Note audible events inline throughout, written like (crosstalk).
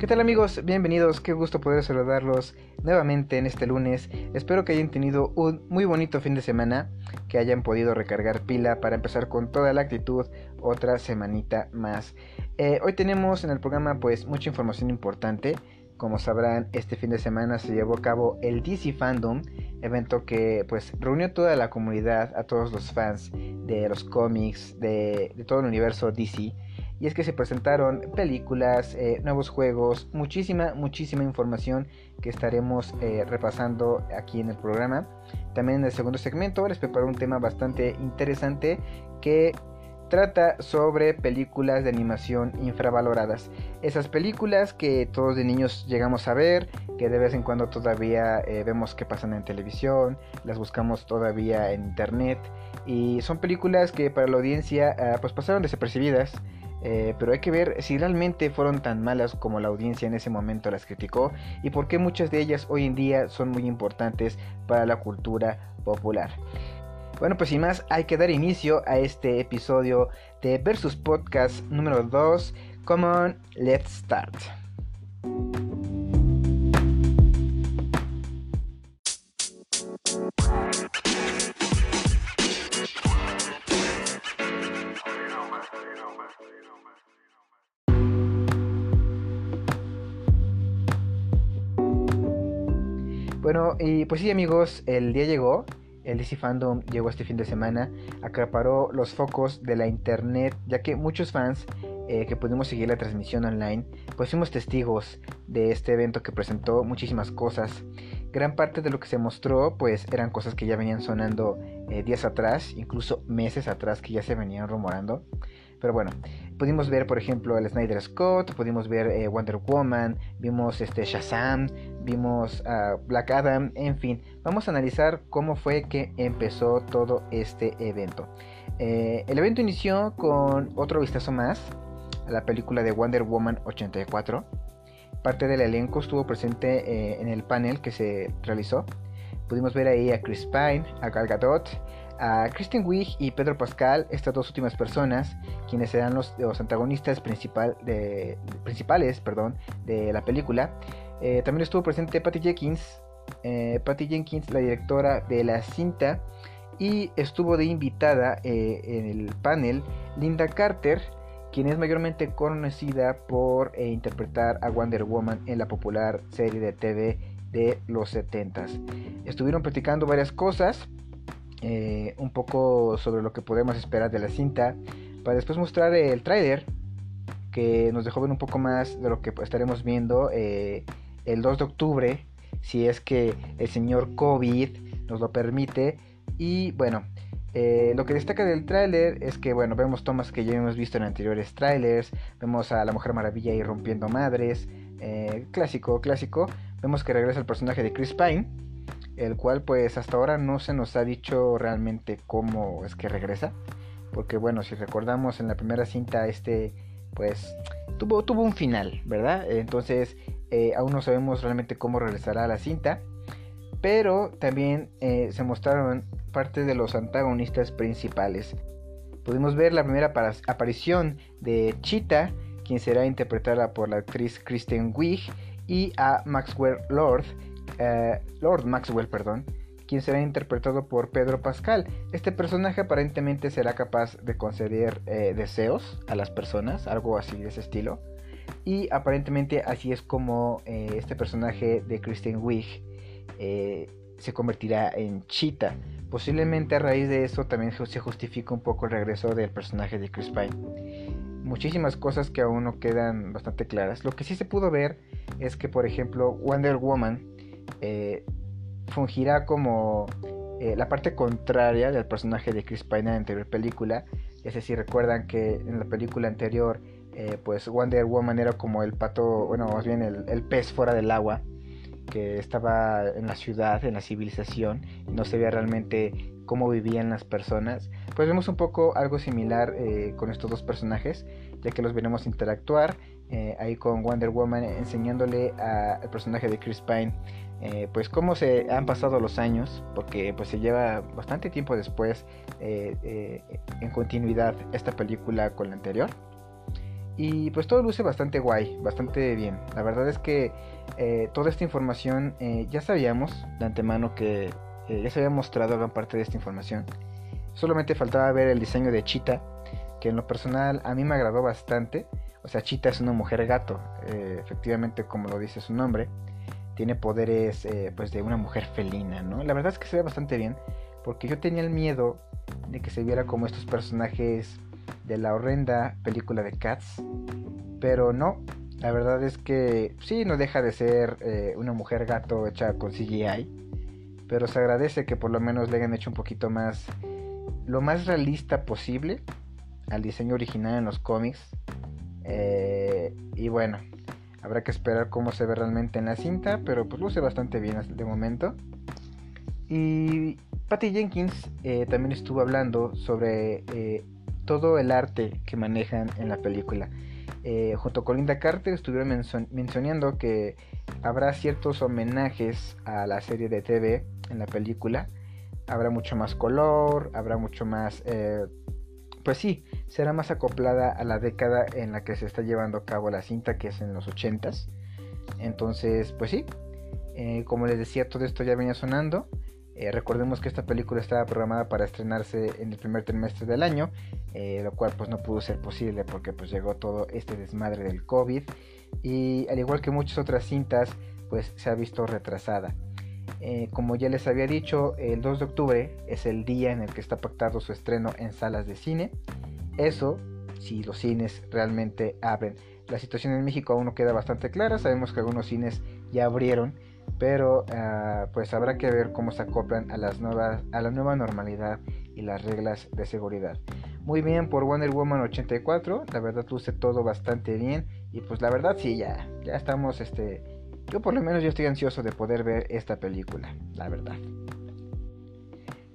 ¿Qué tal amigos? Bienvenidos, qué gusto poder saludarlos nuevamente en este lunes. Espero que hayan tenido un muy bonito fin de semana, que hayan podido recargar pila para empezar con toda la actitud otra semanita más. Eh, hoy tenemos en el programa pues mucha información importante. Como sabrán, este fin de semana se llevó a cabo el DC Fandom, evento que pues reunió toda la comunidad, a todos los fans de los cómics, de, de todo el universo DC y es que se presentaron películas, eh, nuevos juegos, muchísima, muchísima información que estaremos eh, repasando aquí en el programa. También en el segundo segmento les preparo un tema bastante interesante que trata sobre películas de animación infravaloradas. Esas películas que todos de niños llegamos a ver, que de vez en cuando todavía eh, vemos que pasan en televisión, las buscamos todavía en internet y son películas que para la audiencia ah, pues pasaron desapercibidas eh, pero hay que ver si realmente fueron tan malas como la audiencia en ese momento las criticó y por qué muchas de ellas hoy en día son muy importantes para la cultura popular. Bueno, pues sin más, hay que dar inicio a este episodio de Versus Podcast número 2. Come on, let's start. Bueno, y pues sí amigos, el día llegó, el DC Fandom llegó este fin de semana, acaparó los focos de la internet, ya que muchos fans eh, que pudimos seguir la transmisión online, pues fuimos testigos de este evento que presentó muchísimas cosas. Gran parte de lo que se mostró, pues eran cosas que ya venían sonando eh, días atrás, incluso meses atrás que ya se venían rumorando. Pero bueno, pudimos ver, por ejemplo, el Snyder Scott, pudimos ver eh, Wonder Woman, vimos este Shazam, vimos Black Adam, en fin, vamos a analizar cómo fue que empezó todo este evento. Eh, el evento inició con otro vistazo más a la película de Wonder Woman 84. Parte del elenco estuvo presente eh, en el panel que se realizó. Pudimos ver ahí a Chris Pine, a Gal Gadot, a Kristen Wiig y Pedro Pascal, estas dos últimas personas, quienes serán los, antagonistas principal principales perdón, de la película. Eh, también estuvo presente Patty Jenkins, eh, Patty Jenkins, la directora de la cinta, y estuvo de invitada eh, en el panel Linda Carter, quien es mayormente conocida por interpretar a Wonder Woman en la popular serie de TV de los 70s. Estuvieron platicando varias cosas, eh, un poco sobre lo que podemos esperar de la cinta, para después mostrar el trailer que nos dejó ver un poco más de lo que estaremos viendo eh, el 2 de octubre, si es que el señor COVID nos lo permite. Y bueno, eh, lo que destaca del tráiler es que bueno, vemos tomas que ya hemos visto en anteriores trailers, vemos a la Mujer Maravilla ahí rompiendo madres, clásico, clásico. Vemos que regresa el personaje de Chris Pine el cual pues hasta ahora no se nos ha dicho realmente cómo es que regresa, porque bueno, si recordamos en la primera cinta este pues tuvo, tuvo un final, ¿verdad? Entonces eh, aún no sabemos realmente cómo regresará a la cinta, pero también eh, se mostraron parte de los antagonistas principales. Pudimos ver la primera aparición de Cheetah, quien será interpretada por la actriz Kristen Wiig, y a Maxwell Lord, eh, Lord Maxwell, perdón, quien será interpretado por Pedro Pascal. Este personaje aparentemente será capaz de conceder eh, deseos a las personas, algo así de ese estilo. Y aparentemente así es como eh, este personaje de Kristen Wiig se convertirá en Cheetah. Posiblemente a raíz de eso también se justifica un poco el regreso del personaje de Chris Pine. Muchísimas cosas que aún no quedan bastante claras. Lo que sí se pudo ver es que, por ejemplo, Wonder Woman eh, fungirá como eh, la parte contraria del personaje de Chris Pine en la anterior película. Es decir, recuerdan que en la película anterior, eh, pues Wonder Woman era como el pato, bueno, más bien el, pez fuera del agua, que estaba en la ciudad, en la civilización, no se veía realmente cómo vivían las personas. Pues vemos un poco algo similar con estos dos personajes, ya que los veremos interactuar ahí con Wonder Woman enseñándole al personaje de Chris Pine eh, pues cómo se han pasado los años, porque pues se lleva bastante tiempo después eh, eh, en continuidad esta película con la anterior. Y pues todo luce bastante guay, bastante bien. La verdad es que eh, toda esta información eh, ya sabíamos de antemano que ya se había mostrado gran parte de esta información. Solamente faltaba ver el diseño de Cheetah, que en lo personal a mí me agradó bastante. Sea, Cheetah es una mujer gato, efectivamente como lo dice su nombre tiene poderes eh, pues de una mujer felina, ¿no? La verdad es que se ve bastante bien, porque yo tenía el miedo de que se viera como estos personajes de la horrenda película de Cats, pero no, la verdad es que sí, no deja de ser eh, una mujer gato hecha con CGI, pero se agradece que por lo menos le hayan hecho un poquito más, lo más realista posible al diseño original en los cómics. Eh, y bueno, Habrá que esperar cómo se ve realmente en la cinta, pero pues luce bastante bien de momento. Y Patty Jenkins eh, también estuvo hablando sobre eh, todo el arte que manejan en la película. Eh, junto con Linda Carter estuvieron mencionando que habrá ciertos homenajes a la serie de TV en la película. Habrá mucho más color, habrá mucho más pues sí, será más acoplada a la década en la que se está llevando a cabo la cinta, que es en los 80s. Entonces, pues sí, eh, como les decía, todo esto ya venía sonando. Eh, recordemos que esta película estaba programada para estrenarse en el primer trimestre del año, eh, lo cual pues no pudo ser posible porque pues llegó todo este desmadre del COVID y al igual que muchas otras cintas pues se ha visto retrasada. Como ya les había dicho, el 2 de octubre es el día en el que está pactado su estreno en salas de cine. Eso si los cines realmente abren. La situación en México aún no queda bastante clara. Sabemos que algunos cines ya abrieron, pero ah, pues habrá que ver cómo se acoplan a, las nuevas, a la nueva normalidad y las reglas de seguridad. Muy bien por Wonder Woman 84, la verdad luce todo bastante bien y pues la verdad sí ya ya estamos este yo por lo menos yo estoy ansioso de poder ver esta película, la verdad.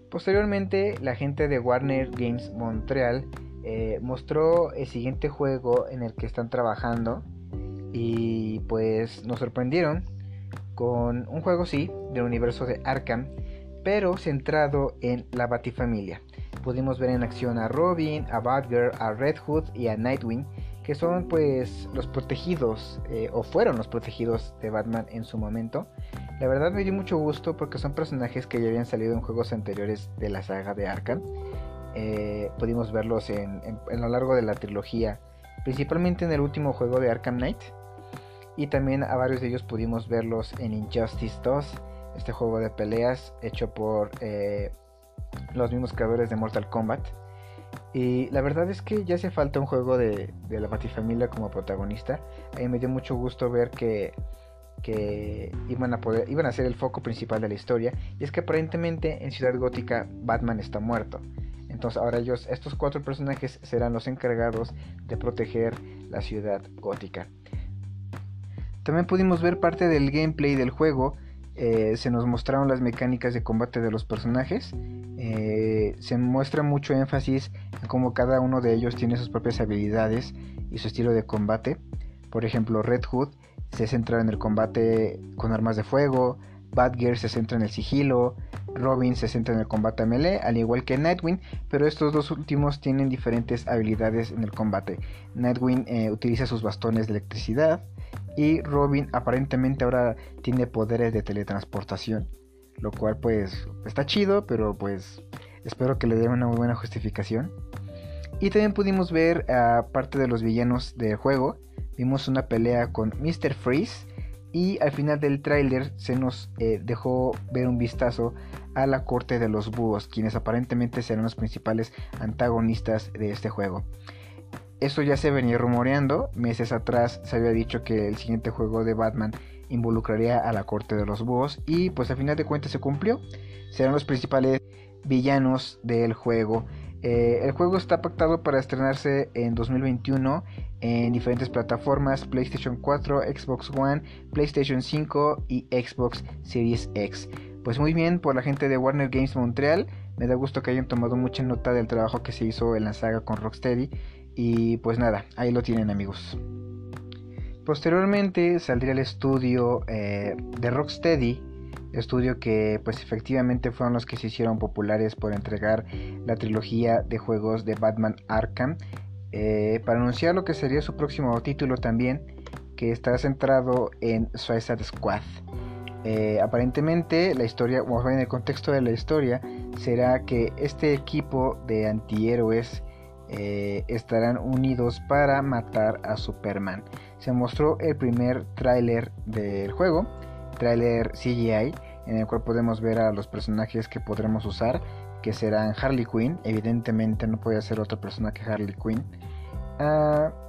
Posteriormente, la gente de Warner Games Montreal eh, mostró el siguiente juego en el que están trabajando y pues nos sorprendieron con un juego sí del universo de Arkham, pero centrado en la Batifamilia. Pudimos ver en acción a Robin, a Batgirl, a Red Hood y a Nightwing que son pues los protegidos eh, o fueron los protegidos de Batman en su momento. La verdad me dio mucho gusto porque son personajes que ya habían salido en juegos anteriores de la saga de Arkham. Eh, pudimos verlos en, lo largo de la trilogía, principalmente en el último juego de Arkham Knight. Y también a varios de ellos pudimos verlos en Injustice 2, este juego de peleas hecho por eh, los mismos creadores de Mortal Kombat. Y la verdad es que ya hace falta un juego de, la Batifamilia como protagonista. A mí me dio mucho gusto ver que, iban a poder, iban a ser el foco principal de la historia. Y es que aparentemente en Ciudad Gótica Batman está muerto. Entonces ahora ellos, estos cuatro personajes serán los encargados de proteger la ciudad gótica. También pudimos ver parte del gameplay del juego eh, se nos mostraron las mecánicas de combate de los personajes. Eh, se muestra mucho énfasis en cómo cada uno de ellos tiene sus propias habilidades y su estilo de combate. Por ejemplo, Red Hood se centra en el combate con armas de fuego, Batgirl se centra en el sigilo, Robin se centra en el combate melee, al igual que Nightwing, pero estos dos últimos tienen diferentes habilidades en el combate. Nightwing eh, utiliza sus bastones de electricidad, y Robin aparentemente ahora tiene poderes de teletransportación. Lo cual pues está chido, pero pues espero que le den una muy buena justificación. Y también pudimos ver a parte de los villanos del juego. Vimos una pelea con Mr. Freeze. Y al final del tráiler se nos eh, dejó ver un vistazo a la corte de los búhos, quienes aparentemente serán los principales antagonistas de este juego. Esto ya se venía rumoreando. Meses atrás se había dicho que el siguiente juego de Batman involucraría a la corte de los búhos. Y pues a final de cuentas se cumplió. Serán los principales villanos del juego. Eh, el juego está pactado para estrenarse en 2021 en diferentes plataformas, PlayStation 4, Xbox One, PlayStation 5 y Xbox Series X. Pues muy bien por la gente de Warner Games Montreal, me da gusto que hayan tomado mucha nota del trabajo que se hizo en la saga con Rocksteady y pues nada, ahí lo tienen amigos. Posteriormente saldría el estudio eh, de Rocksteady, estudio que pues efectivamente fueron los que se hicieron populares por entregar la trilogía de juegos de Batman Arkham. eh, para anunciar lo que sería su próximo título también, que estará centrado en Suicide Squad. Eh, aparentemente la historia, o en el contexto de la historia, será que este equipo de antihéroes eh, estarán unidos para matar a Superman. Se mostró el primer tráiler del juego, tráiler CGI, en el cual podemos ver a los personajes que podremos usar, que serán Harley Quinn, evidentemente no puede ser otro personaje que Harley Quinn,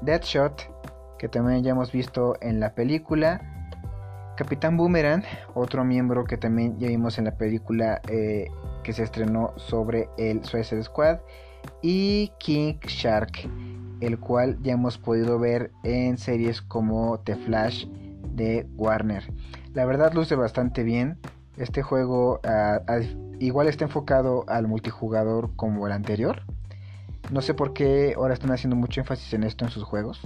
Deadshot, que también ya hemos visto en la película, Capitán Boomerang, otro miembro que también ya vimos en la película eh, que se estrenó sobre el Suicide Squad, y King Shark, el cual ya hemos podido ver en series como The Flash de Warner. La verdad luce bastante bien. Este juego ah, ah, igual está enfocado al multijugador como el anterior. No sé por qué ahora están haciendo mucho énfasis en esto en sus juegos.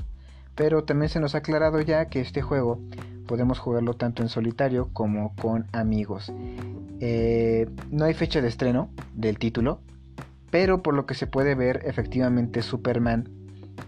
Pero también se nos ha aclarado ya que este juego podemos jugarlo tanto en solitario como con amigos. Eh, no hay fecha de estreno del título, pero por lo que se puede ver, efectivamente Superman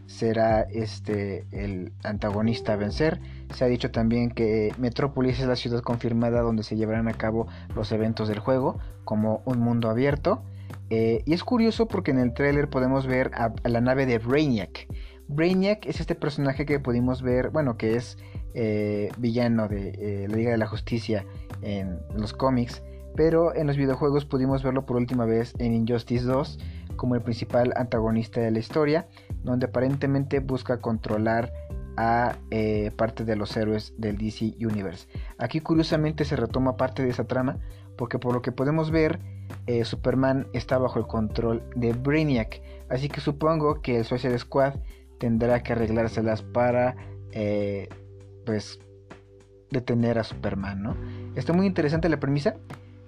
será este el antagonista a vencer. Se ha dicho también que Metrópolis es la ciudad confirmada donde se llevarán a cabo los eventos del juego, como un mundo abierto. Eh, y es curioso porque en el tráiler podemos ver a, la nave de Brainiac. Brainiac es este personaje que pudimos ver, bueno, que es eh, villano de eh, la Liga de la Justicia en los cómics, pero en los videojuegos pudimos verlo por última vez en Injustice 2 como el principal antagonista de la historia, donde aparentemente busca controlar a parte de los héroes del DC Universe. Aquí curiosamente se retoma parte de esa trama, porque por lo que podemos ver, eh, Superman está bajo el control de Brainiac. Así que supongo que el Suicide Squad tendrá que arreglárselas para eh, pues detener a Superman, ¿no? Está muy interesante la premisa.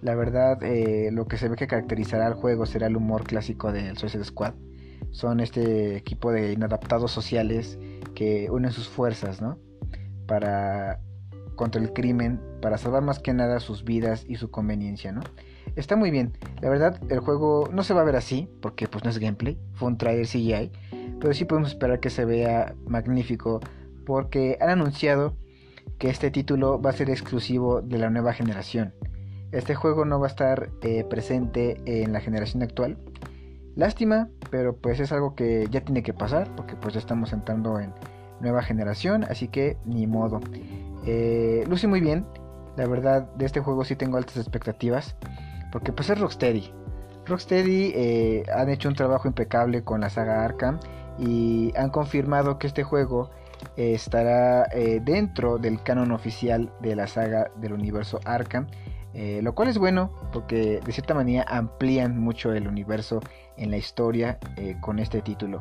La verdad, eh, lo que se ve que caracterizará al juego será el humor clásico del Suicide Squad. Son este equipo de inadaptados sociales que unen sus fuerzas, ¿no? Para contra el crimen, para salvar más que nada sus vidas y su conveniencia, ¿no? Está muy bien. La verdad, el juego no se va a ver así, porque pues no es gameplay, fue un trailer CGI, pero sí podemos esperar que se vea magnífico, porque han anunciado que este título va a ser exclusivo de la nueva generación. Este juego no va a estar eh, presente en la generación actual. Lástima, pero pues es algo que ya tiene que pasar, porque pues ya estamos entrando en nueva generación, así que ni modo. Eh, luce muy bien, la verdad de este juego sí tengo altas expectativas. Porque pues es Rocksteady. Rocksteady eh, han hecho un trabajo impecable con la saga Arkham y han confirmado que este juego eh, estará eh, dentro del canon oficial de la saga del universo Arkham. lo cual es bueno porque de cierta manera amplían mucho el universo en la historia con este título.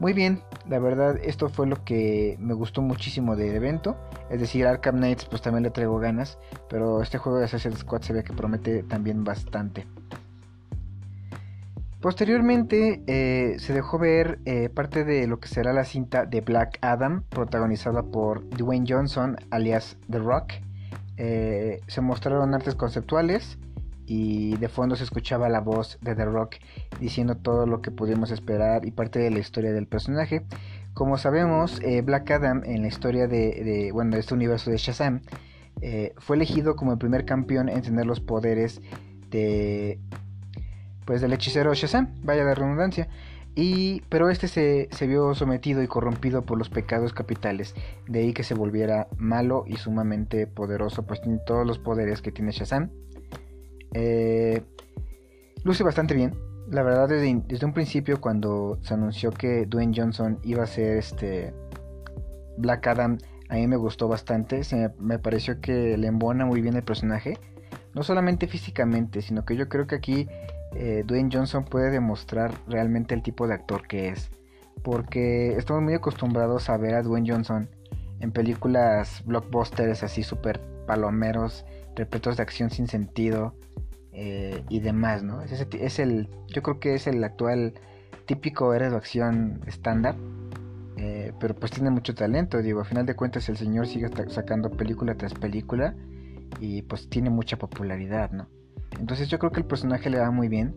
Muy bien, la verdad esto fue lo que me gustó muchísimo del evento. Es decir, Arkham Knights pues también le traigo ganas, pero este juego de Assassin's Squad se ve que promete también bastante. Posteriormente eh, se dejó ver eh, parte de lo que será la cinta de Black Adam, protagonizada por Dwayne Johnson, alias The Rock. Eh, se mostraron artes conceptuales, y de fondo se escuchaba la voz de The Rock diciendo todo lo que pudimos esperar y parte de la historia del personaje. Como sabemos, eh, Black Adam en la historia de, bueno, este universo de Shazam eh, fue elegido como el primer campeón en tener los poderes de pues del hechicero Shazam, vaya de redundancia. Y, pero este se, se, vio sometido y corrompido por los pecados capitales, de ahí que se volviera malo y sumamente poderoso, pues tiene todos los poderes que tiene Shazam, eh, luce bastante bien. La verdad, desde, un principio, cuando se anunció que Dwayne Johnson iba a ser este Black Adam, a mí me gustó bastante. Se me, pareció que le embona muy bien el personaje. No solamente físicamente, sino que yo creo que aquí eh, Dwayne Johnson puede demostrar realmente el tipo de actor que es. Porque estamos muy acostumbrados a ver a Dwayne Johnson en películas blockbusters así súper palomeros, repletos de acción sin sentido eh, y demás, ¿no? Es, el, yo creo que es el actual típico héroe de acción estándar, eh, pero pues tiene mucho talento, digo, a final de cuentas el señor sigue sacando película tras película y pues tiene mucha popularidad, ¿no? Entonces yo creo que el personaje le va muy bien.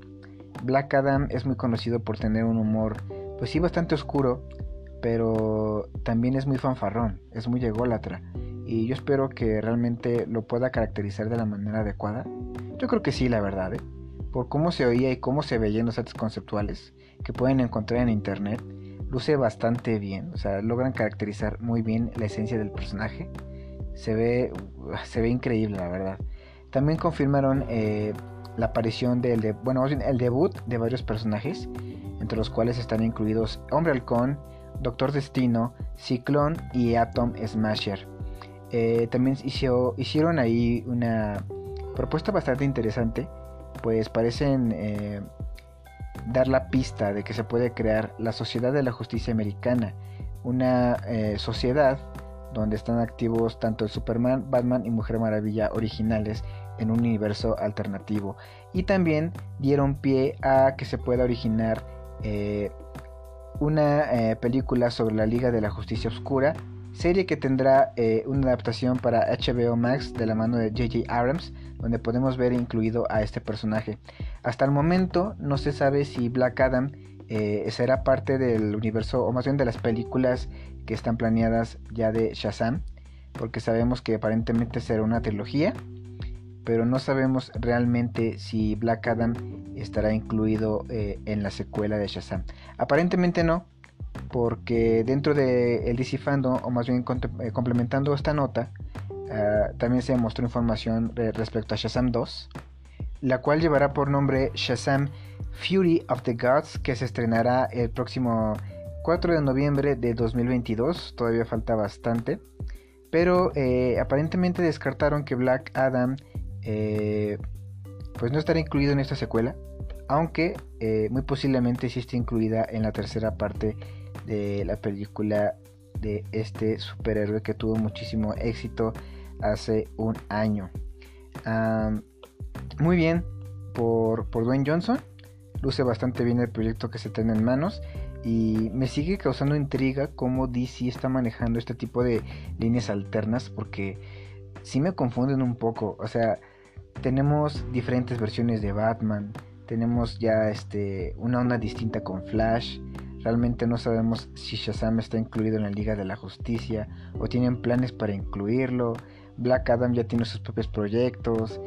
Black Adam es muy conocido por tener un humor pues sí, bastante oscuro, pero también es muy fanfarrón, es muy ególatra. Y yo espero que realmente lo pueda caracterizar de la manera adecuada. Yo creo que sí, la verdad, ¿eh? por cómo se oía y cómo se veían los artes conceptuales que pueden encontrar en internet, luce bastante bien. O sea, logran caracterizar muy bien la esencia del personaje. Se ve, se ve increíble, la verdad. También confirmaron eh, la aparición del, de, bueno, el debut de varios personajes, entre los cuales están incluidos Hombre Halcón, Doctor Destino, Ciclón y Atom Smasher. Eh, también hicieron ahí una propuesta bastante interesante, pues parecen eh, dar la pista de que se puede crear la Sociedad de la Justicia Americana, una sociedad donde están activos tanto el Superman, Batman y Mujer Maravilla originales en un universo alternativo. Y también dieron pie a que se pueda originar eh, una eh, película sobre la Liga de la Justicia Oscura, serie que tendrá eh, una adaptación para HBO Max de la mano de JJ Abrams, donde podemos ver incluido a este personaje. Hasta el momento no se sabe si Black Adam será parte del universo, o más bien de las películas que están planeadas ya de Shazam, porque sabemos que aparentemente será una trilogía pero no sabemos realmente si Black Adam estará incluido eh, en la secuela de Shazam. Aparentemente no, porque dentro del de DC Fandom, o más bien eh, complementando esta nota, ah, también se mostró información respecto a Shazam 2, la cual llevará por nombre Shazam Fury of the Gods, que se estrenará el próximo 4 de noviembre de 2022, todavía falta bastante, pero eh, aparentemente descartaron que Black Adam eh, pues no estará incluido en esta secuela, aunque muy posiblemente sí esté incluida en la tercera parte de la película de este superhéroe que tuvo muchísimo éxito hace un año. muy bien por, por Dwayne Johnson, luce bastante bien el proyecto que se tiene en manos y me sigue causando intriga cómo DC está manejando este tipo de líneas alternas porque sí me confunden un poco, o sea, tenemos diferentes versiones de Batman, tenemos ya este, una onda distinta con Flash, realmente no sabemos si Shazam está incluido en la Liga de la Justicia o tienen planes para incluirlo, Black Adam ya tiene sus propios proyectos,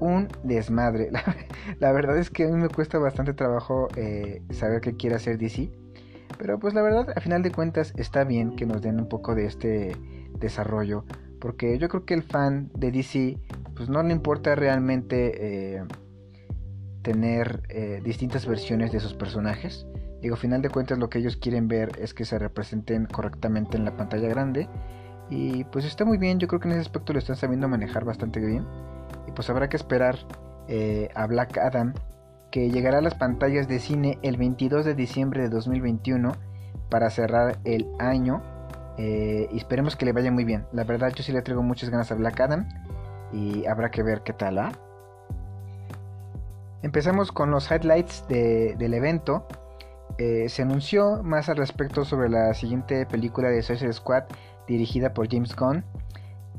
un desmadre, (laughs) la, verdad es que a mí me cuesta bastante trabajo eh, saber qué quiere hacer DC, pero pues la verdad a final de cuentas está bien que nos den un poco de este desarrollo porque yo creo que el fan de DC, pues no le importa realmente eh, tener eh, distintas versiones de sus personajes. Digo, final de cuentas lo que ellos quieren ver es que se representen correctamente en la pantalla grande. Y pues está muy bien, yo creo que en ese aspecto lo están sabiendo manejar bastante bien. Y pues habrá que esperar eh, a Black Adam, que llegará a las pantallas de cine el 22 de diciembre de 2021 para cerrar el año eh, y esperemos que le vaya muy bien. La verdad, yo sí le traigo muchas ganas a Black Adam. Y habrá que ver qué tal, ¿ah? Empezamos con los highlights del evento. Eh, se anunció más al respecto sobre la siguiente película de Suicide Squad dirigida por James Gunn.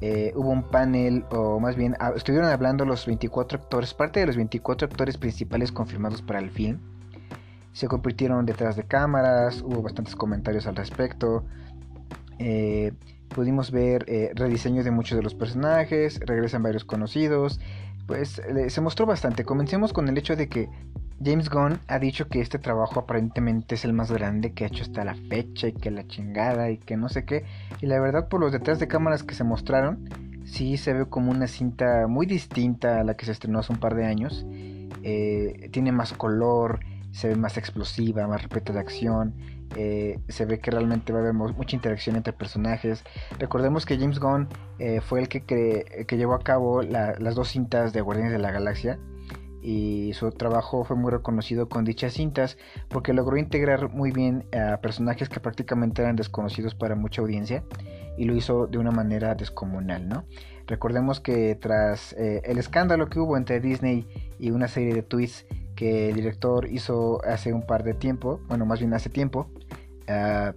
Eh, hubo un panel, o más bien, ah, estuvieron hablando los 24 actores, parte de los 24 actores principales confirmados para el film. Se convirtieron detrás de cámaras, hubo bastantes comentarios al respecto. Eh, pudimos ver eh, rediseños de muchos de los personajes, regresan varios conocidos, pues se mostró bastante. Comencemos con el hecho de que James Gunn ha dicho que este trabajo aparentemente es el más grande que ha hecho hasta la fecha y que la chingada y que no sé qué. Y la verdad por los detrás de cámaras que se mostraron, sí se ve como una cinta muy distinta a la que se estrenó hace un par de años. Eh, tiene más color, se ve más explosiva, más repleta de acción. Eh, se ve que realmente va a haber mucha interacción entre personajes. Recordemos que James Gunn eh, fue el que, que, llevó a cabo las dos cintas de Guardianes de la Galaxia y su trabajo fue muy reconocido con dichas cintas porque logró integrar muy bien a personajes que prácticamente eran desconocidos para mucha audiencia y lo hizo de una manera descomunal, ¿no? Recordemos que tras eh, el escándalo que hubo entre Disney y una serie de tweets que el director hizo hace un par de tiempo, bueno, más bien hace tiempo, ah,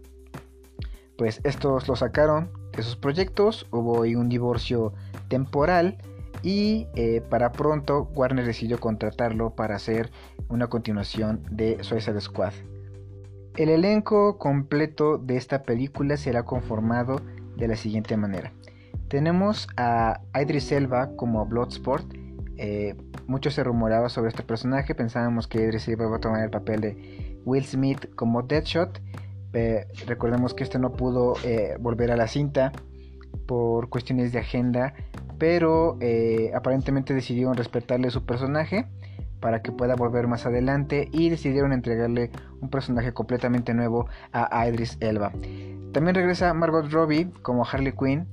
pues estos lo sacaron de sus proyectos, hubo un divorcio temporal y eh, para pronto Warner decidió contratarlo para hacer una continuación de Suicide Squad. El elenco completo de esta película será conformado de la siguiente manera. Tenemos a Idris Elba como Bloodsport. Eh, mucho se rumoraba sobre este personaje. Pensábamos que Idris Elba iba a tomar el papel de Will Smith como Deadshot. recordemos que este no pudo eh, volver a la cinta por cuestiones de agenda. Pero eh, aparentemente decidieron respetarle su personaje para que pueda volver más adelante y decidieron entregarle un personaje completamente nuevo a Idris Elba. También regresa Margot Robbie como Harley Quinn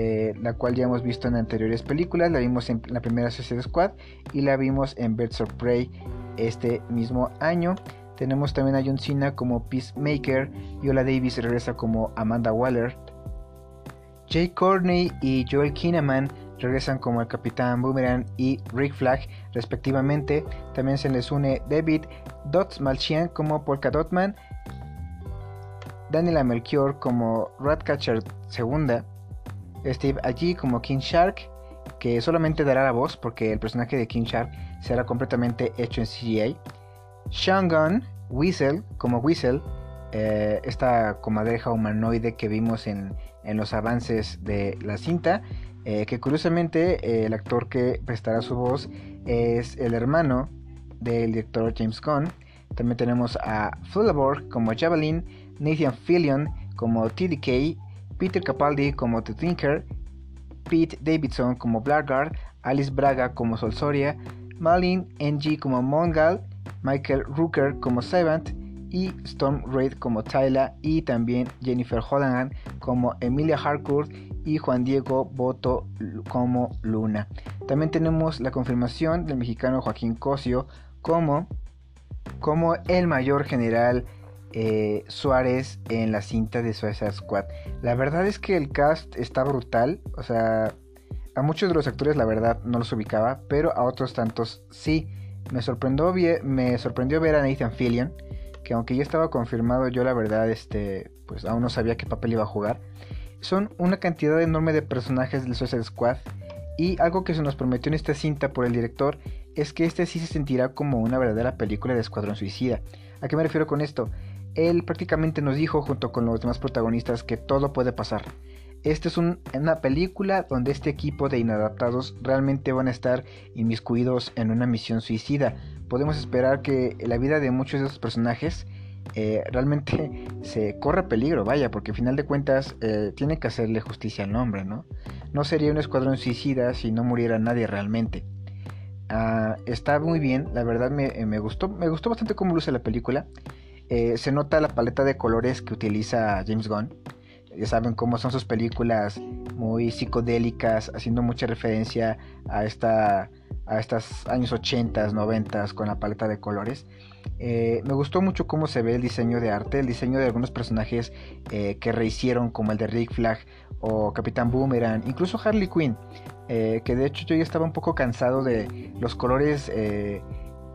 eh, la cual ya hemos visto en anteriores películas. La vimos en la primera Suicide Squad y la vimos en Birds of Prey este mismo año. Tenemos también a John Cena como Peacemaker, Viola Davis regresa como Amanda Waller, Jay Courtney y Joel Kinnaman regresan como el Capitán Boomerang y Rick Flag respectivamente. También se les une David Dots Malchian como Polka Dotman, Daniela Melchior como Ratcatcher II, Steve allí como King Shark, que solamente dará la voz porque el personaje de King Shark será completamente hecho en CGI. Sean Gunn, como Whistle, eh, esta comadreja humanoide que vimos en, los avances de la cinta, eh, que curiosamente eh, el actor que prestará su voz es el hermano del director James Gunn. También tenemos a Fullabor como Javelin, Nathan Fillion como TDK Peter Capaldi como The Thinker, Pete Davidson como Blackguard, Alice Braga como Solsoria, Malin Ng como Mongal, Michael Rooker como Savant y Storm Reid como Tyla y también Jennifer Holland como Emilia Harcourt y Juan Diego Boto como Luna. También tenemos la confirmación del mexicano Joaquín Cosio como, como el mayor general eh, Suárez en la cinta de Suicide Squad. La verdad es que el cast está brutal. O sea, a muchos de los actores la verdad no los ubicaba, pero a otros tantos sí. Me sorprendió, me sorprendió ver a Nathan Fillion, que aunque ya estaba confirmado, yo la verdad este, pues aún no sabía qué papel iba a jugar. Son una cantidad enorme de personajes del Suicide Squad y algo que se nos prometió en esta cinta por el director es que este sí se sentirá como una verdadera película de Escuadrón Suicida. ¿A qué me refiero con esto? él prácticamente nos dijo junto con los demás protagonistas que todo puede pasar. Esta es una película donde este equipo de inadaptados realmente van a estar inmiscuidos en una misión suicida. Podemos esperar que la vida de muchos de esos personajes eh, realmente (laughs) se corra peligro, vaya, porque al final de cuentas eh, tiene que hacerle justicia al nombre, ¿no? No sería un escuadrón suicida si no muriera nadie realmente. Ah, está muy bien, la verdad me, me, gustó, me gustó bastante cómo luce la película. Eh, se nota la paleta de colores que utiliza James Gunn. Ya saben cómo son sus películas muy psicodélicas, haciendo mucha referencia a esta a estos años 80, 90 con la paleta de colores. Eh, me gustó mucho cómo se ve el diseño de arte, el diseño de algunos personajes eh, que rehicieron, como el de Rick Flag o Capitán Boomerang, incluso Harley Quinn, que de hecho yo ya estaba un poco cansado de los colores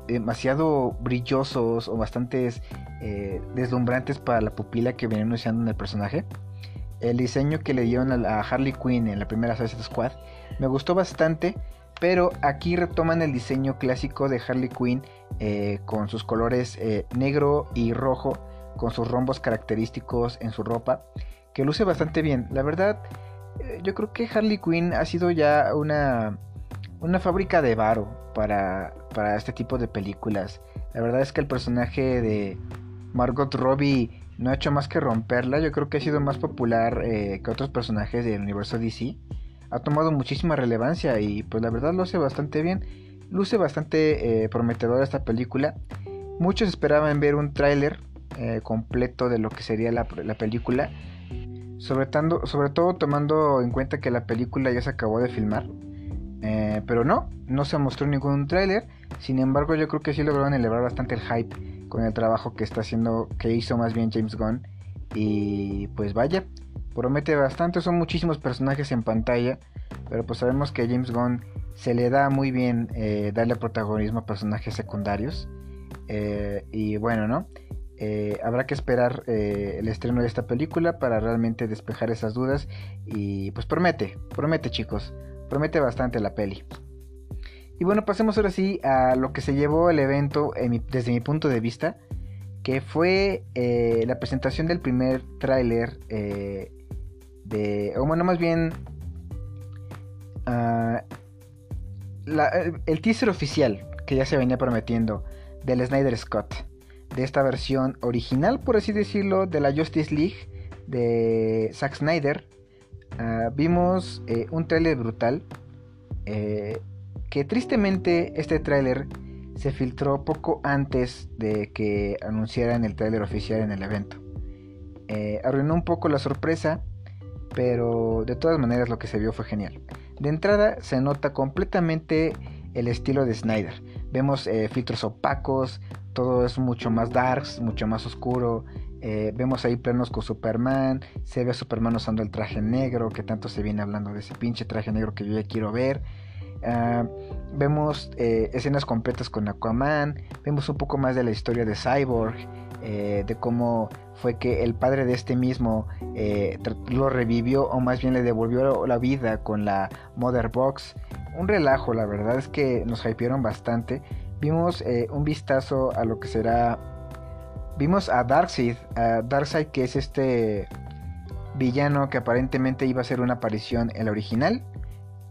demasiado brillosos o bastantes eh, deslumbrantes para la pupila que venían usando en el personaje. El diseño que le dieron a, Harley Quinn en la primera Suicide Squad me gustó bastante, pero aquí retoman el diseño clásico de Harley Quinn eh, con sus colores eh, negro y rojo, con sus rombos característicos en su ropa, que luce bastante bien. La verdad, yo creo que Harley Quinn ha sido ya una, una fábrica de varo para, para este tipo de películas. La verdad es que el personaje de Margot Robbie no ha hecho más que romperla. Yo creo que ha sido más popular eh, que otros personajes del universo DC. Ha tomado muchísima relevancia y pues la verdad lo hace bastante bien. Luce bastante eh, prometedora esta película. Muchos esperaban ver un tráiler eh, completo de lo que sería la, la película. Sobre, sobre todo tomando en cuenta que la película ya se acabó de filmar. Eh, pero no, no se mostró ningún tráiler. Sin embargo, yo creo que sí lograron elevar bastante el hype con el trabajo que está haciendo, que hizo más bien James Gunn. Y pues vaya, promete bastante. Son muchísimos personajes en pantalla, pero pues sabemos que a James Gunn se le da muy bien eh, darle protagonismo a personajes secundarios. Eh, y bueno, ¿no? habrá que esperar el estreno de esta película para realmente despejar esas dudas. Y pues promete, promete chicos. Promete bastante la peli. Y bueno, pasemos ahora sí a lo que se llevó el evento desde mi punto de vista. que fue eh, la presentación del primer tráiler eh, o bueno, más bien ah, el teaser oficial que ya se venía prometiendo del Snyder Scott, de esta versión original, por así decirlo, de la Justice League de Zack Snyder. Ah, vimos eh, un tráiler brutal, que tristemente este tráiler se filtró poco antes de que anunciaran el tráiler oficial en el evento. Eh, arruinó un poco la sorpresa, pero de todas maneras lo que se vio fue genial. De entrada se nota completamente el estilo de Snyder. Vemos eh, filtros opacos, todo es mucho más darks, mucho más oscuro. Eh, vemos ahí planos con Superman, se ve a Superman usando el traje negro, que tanto se viene hablando de ese pinche traje negro que yo ya quiero ver. Ah, vemos eh, escenas completas con Aquaman, vemos un poco más de la historia de Cyborg, eh, de cómo fue que el padre de este mismo eh, lo revivió o más bien le devolvió la vida con la Mother Box. Un relajo, la verdad es que nos hypearon bastante. Vimos un vistazo a lo que será... Vimos a Darkseid, a Darkseid que es este villano que aparentemente iba a ser una aparición en la original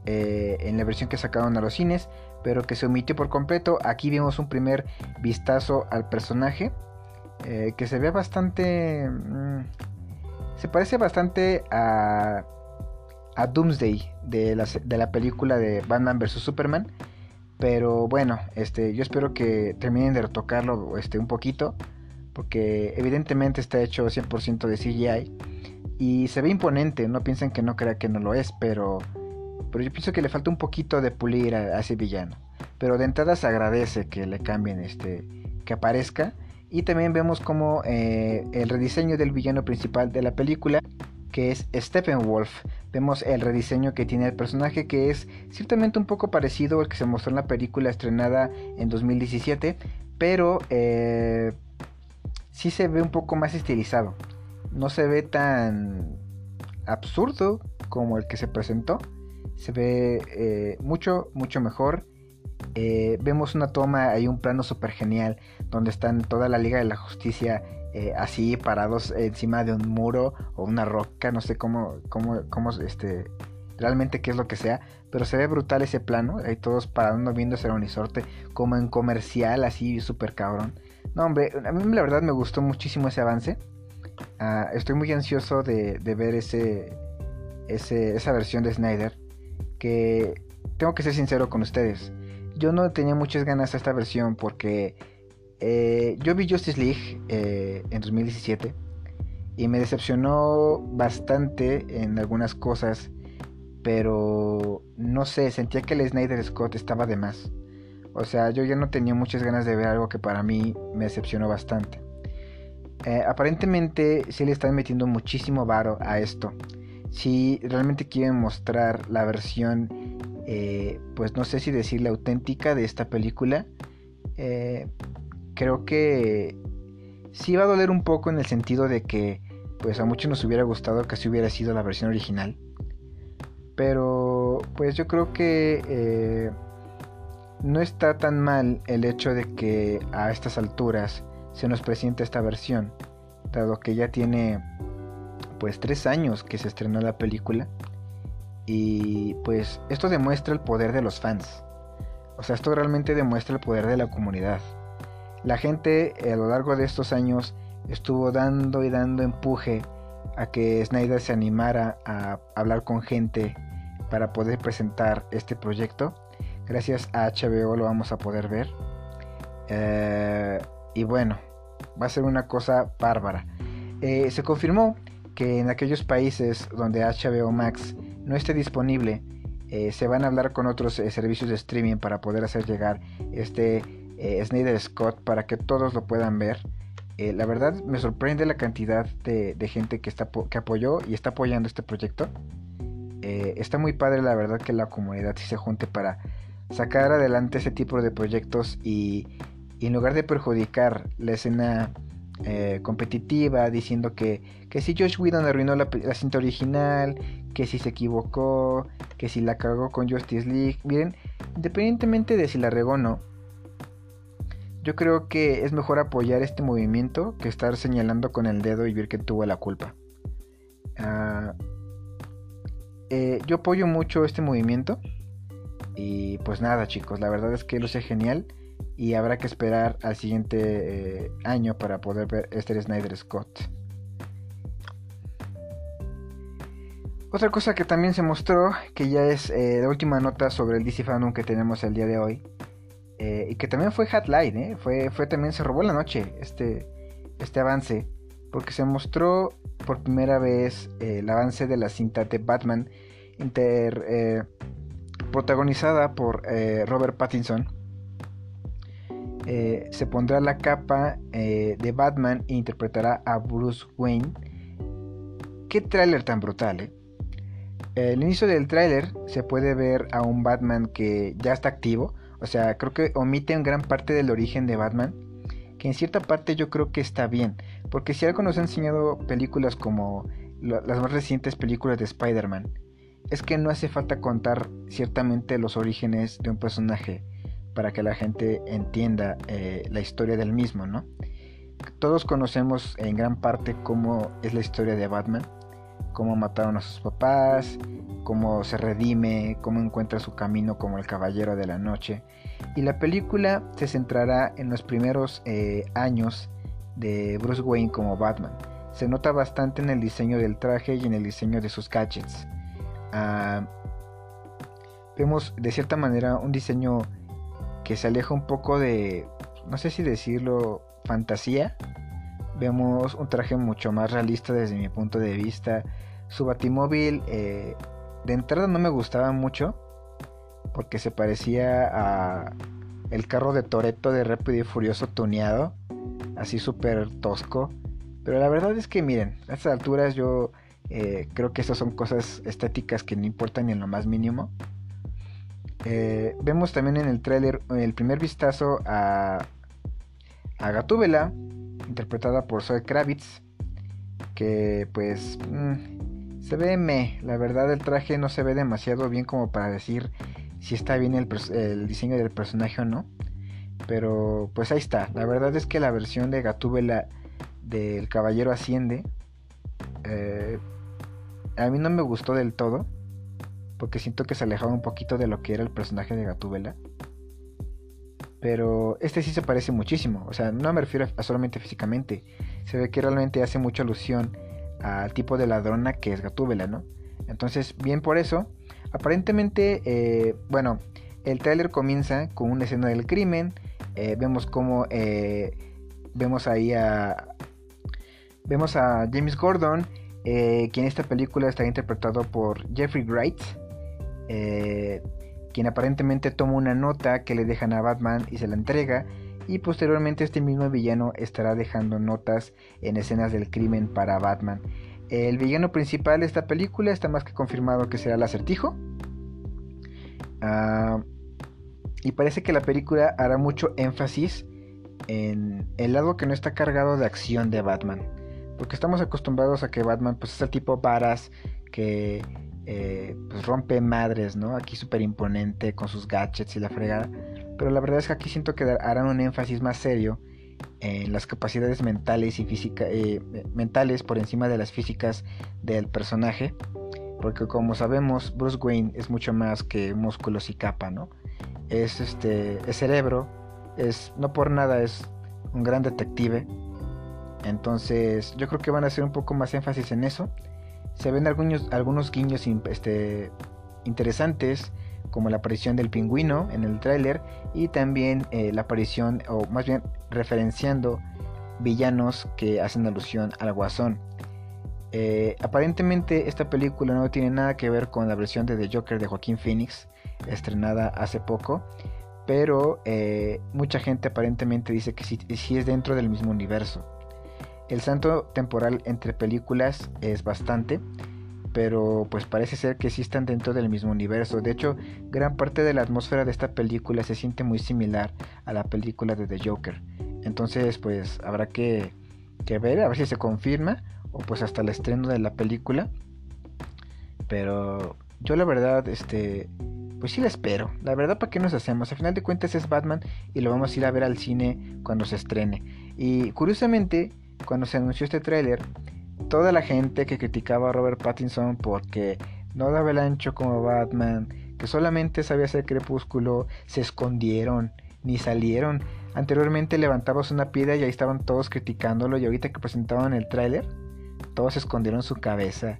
eh, en la versión que sacaron a los cines, pero que se omitió por completo. Aquí vemos un primer vistazo al personaje eh, que se ve bastante. Mm, se parece bastante a, a Doomsday de la, de la película de Batman vs Superman. Pero bueno, este, yo espero que terminen de retocarlo este, un poquito. Porque evidentemente está hecho 100% de CGI. Y se ve imponente. No piensen que no crea que no lo es. Pero pero yo pienso que le falta un poquito de pulir a, ese villano. Pero de entrada se agradece que le cambien este. que aparezca. Y también vemos como eh, el rediseño del villano principal de la película. Que es Steppenwolf. Vemos el rediseño que tiene el personaje. Que es ciertamente un poco parecido al que se mostró en la película estrenada en 2017. Pero eh, sí se ve un poco más estilizado. No se ve tan absurdo como el que se presentó se ve eh, mucho, mucho mejor. Eh, vemos una toma, hay un plano súper genial donde están toda la Liga de la Justicia eh, así parados encima de un muro o una roca, no sé cómo, cómo, cómo, este, realmente qué es lo que sea, pero se ve brutal ese plano, ahí todos parando viendo ese unisorte como en comercial, así súper cabrón. No, hombre, a mí la verdad me gustó muchísimo ese avance. Ah, estoy muy ansioso de, de ver ese, ese, esa versión de Snyder que tengo que ser sincero con ustedes. Yo no tenía muchas ganas a esta versión porque eh, yo vi Justice League eh, en 2017 y me decepcionó bastante en algunas cosas, pero no sé, sentía que el Snyder Scott estaba de más. O sea, yo ya no tenía muchas ganas de ver algo que para mí me decepcionó bastante. Eh, aparentemente sí le están metiendo muchísimo varo a esto si realmente quieren mostrar la versión, eh, pues no sé si decirle auténtica de esta película, eh, creo que sí va a doler un poco en el sentido de que pues a muchos nos hubiera gustado que así hubiera sido la versión original. Pero pues yo creo que eh, no está tan mal el hecho de que a estas alturas se nos presente esta versión, dado que ya tiene pues tres años que se estrenó la película. Y pues esto demuestra el poder de los fans. O sea, esto realmente demuestra el poder de la comunidad. La gente a lo largo de estos años estuvo dando y dando empuje a que Snyder se animara a hablar con gente para poder presentar este proyecto. Gracias a HBO lo vamos a poder ver. Eh, y bueno, va a ser una cosa bárbara. Eh, se confirmó que en aquellos países donde HBO Max no esté disponible, eh, se van a hablar con otros eh, servicios de streaming para poder hacer llegar este eh, Snyder Scott para que todos lo puedan ver. la verdad me sorprende la cantidad de, gente que, está, que apoyó y está apoyando este proyecto. está muy padre la verdad que la comunidad se junte para sacar adelante ese tipo de proyectos y en lugar de perjudicar la escena eh, competitiva, diciendo que, que si Josh Whedon arruinó la, cinta original, que si se equivocó, que si la cagó con Justice League. Miren, independientemente de si la regó o no, yo creo que es mejor apoyar este movimiento que estar señalando con el dedo y ver que tuvo la culpa. Ah, eh, yo apoyo mucho este movimiento. Y pues nada chicos, la verdad es que luce genial. Y habrá que esperar al siguiente eh, año para poder ver este Snyder Scott. Otra cosa que también se mostró, que ya es eh, la última nota sobre el DC Fandom que tenemos el día de hoy, eh, y que también fue Hatline, fue, fue también, se robó la noche este, este avance, porque se mostró por primera vez el avance de la cinta de Batman, inter, protagonizada por Robert Pattinson. Se pondrá la capa de Batman e interpretará a Bruce Wayne. Qué tráiler tan brutal, El inicio del tráiler se puede ver a un Batman que ya está activo, o sea, creo que omite en gran parte del origen de Batman, que en cierta parte yo creo que está bien, porque si algo nos ha enseñado películas como las más recientes películas de Spider-Man, es que no hace falta contar ciertamente los orígenes de un personaje para que la gente entienda eh, la historia del mismo, ¿no? Todos conocemos en gran parte cómo es la historia de Batman, cómo mataron a sus papás, cómo se redime, cómo encuentra su camino como el caballero de la noche. Y la película se centrará en los primeros eh, años de Bruce Wayne como Batman. Se nota bastante en el diseño del traje y en el diseño de sus gadgets. Ah, vemos de cierta manera un diseño que se aleja un poco de, no sé si decirlo, fantasía. Vemos un traje mucho más realista desde mi punto de vista. Su batimóvil eh, de entrada no me gustaba mucho porque se parecía a el carro de Toreto de Rápido y Furioso tuneado, así súper tosco. Pero la verdad es que miren, a estas alturas yo eh, creo que estas son cosas estéticas que no importan ni en lo más mínimo. Eh, vemos también en el tráiler el primer vistazo a, a Gatúbela, interpretada por Zoe Kravitz, que pues mm, se ve me, la verdad el traje no se ve demasiado bien como para decir si está bien el, diseño del personaje o no. Pero pues ahí está. La verdad es que la versión de Gatúbela del Caballero Asciende eh, a mí no me gustó del todo. Porque siento que se alejaba un poquito de lo que era el personaje de Gatúbela. Pero este sí se parece muchísimo. O sea, no me refiero a solamente físicamente. Se ve que realmente hace mucha alusión al tipo de ladrona que es Gatúbela, ¿no? Entonces, bien por eso. Aparentemente, eh, bueno, el tráiler comienza con una escena del crimen. Eh, vemos cómo eh, vemos ahí a vemos a James Gordon, quien en esta película está interpretado por Jeffrey Wright, quien aparentemente toma una nota que le dejan a Batman y se la entrega y posteriormente este mismo villano estará dejando notas en escenas del crimen para Batman. El villano principal de esta película está más que confirmado que será el acertijo. Ah, y parece que la película hará mucho énfasis en el lado que no está cargado de acción de Batman. Porque estamos acostumbrados a que Batman pues, es el tipo varas que eh, pues, rompe madres, ¿no? Aquí súper imponente con sus gadgets y la fregada. Pero la verdad es que aquí siento que harán un énfasis más serio en las capacidades mentales y física, eh, mentales por encima de las físicas del personaje. Porque como sabemos, Bruce Wayne es mucho más que músculos y capa, ¿no? Es este. es cerebro. Es. no por nada es un gran detective. Entonces, yo creo que van a hacer un poco más énfasis en eso. Se ven algunos, algunos guiños este, interesantes como la aparición del pingüino en el tráiler y también eh, la aparición, o más bien referenciando villanos que hacen alusión al guasón. Eh, aparentemente esta película no tiene nada que ver con la versión de The Joker de Joaquín Phoenix, estrenada hace poco, pero eh, mucha gente aparentemente dice que sí es dentro del mismo universo. El santo temporal entre películas es bastante, pero pues parece ser que sí están dentro del mismo universo. De hecho, gran parte de la atmósfera de esta película se siente muy similar a la película de The Joker. Entonces, pues habrá que, ver, a ver si se confirma, o pues hasta el estreno de la película. Pero yo la verdad, este, pues sí la espero. La verdad, ¿para qué nos hacemos? Al final de cuentas es Batman y lo vamos a ir a ver al cine cuando se estrene. Y curiosamente, cuando se anunció este tráiler, toda la gente que criticaba a Robert Pattinson porque no daba el ancho como Batman, que solamente sabía hacer crepúsculo, se escondieron, ni salieron. Anteriormente levantabas una piedra y ahí estaban todos criticándolo y ahorita que presentaban el tráiler, todos escondieron su cabeza.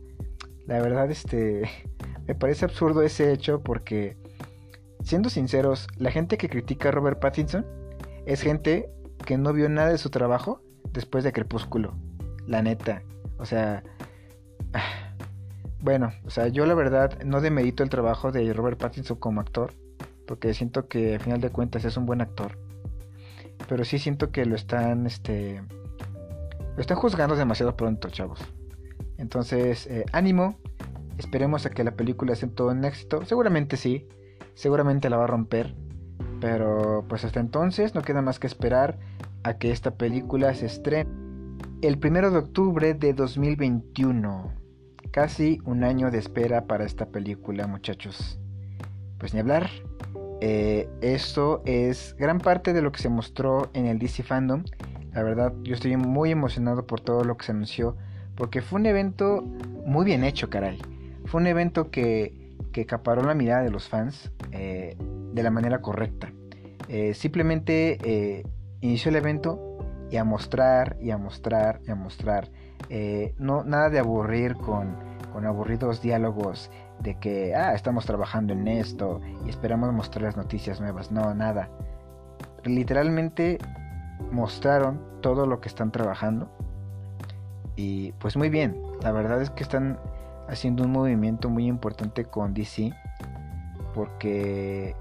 La verdad, este, (laughs) me parece absurdo ese hecho porque, siendo sinceros, la gente que critica a Robert Pattinson es gente que no vio nada de su trabajo después de Crepúsculo. La neta. O sea... (sighs) Bueno, o sea, yo la verdad no demerito el trabajo de Robert Pattinson como actor, porque siento que al final de cuentas es un buen actor. Pero sí siento que lo están, este, lo están juzgando demasiado pronto, chavos. Entonces, eh, ánimo, esperemos a que la película sea todo un éxito. Seguramente sí, seguramente la va a romper. Pero pues hasta entonces no queda más que esperar a que esta película se estrene el primero de octubre de 2021. Casi un año de espera para esta película, muchachos. Pues ni hablar. Eh, esto es gran parte de lo que se mostró en el DC Fandom. La verdad, yo estoy muy emocionado por todo lo que se anunció. Porque fue un evento muy bien hecho, caray. Fue un evento que, que acaparó la mirada de los fans eh, de la manera correcta. Eh, simplemente inició el evento y a mostrar y a mostrar y a mostrar. Eh, no, nada de aburrir con, con, aburridos diálogos de que, ah, estamos trabajando en esto y esperamos mostrar las noticias nuevas. No, nada. Literalmente mostraron todo lo que están trabajando. Y pues muy bien, la verdad es que están haciendo un movimiento muy importante con DC. Porque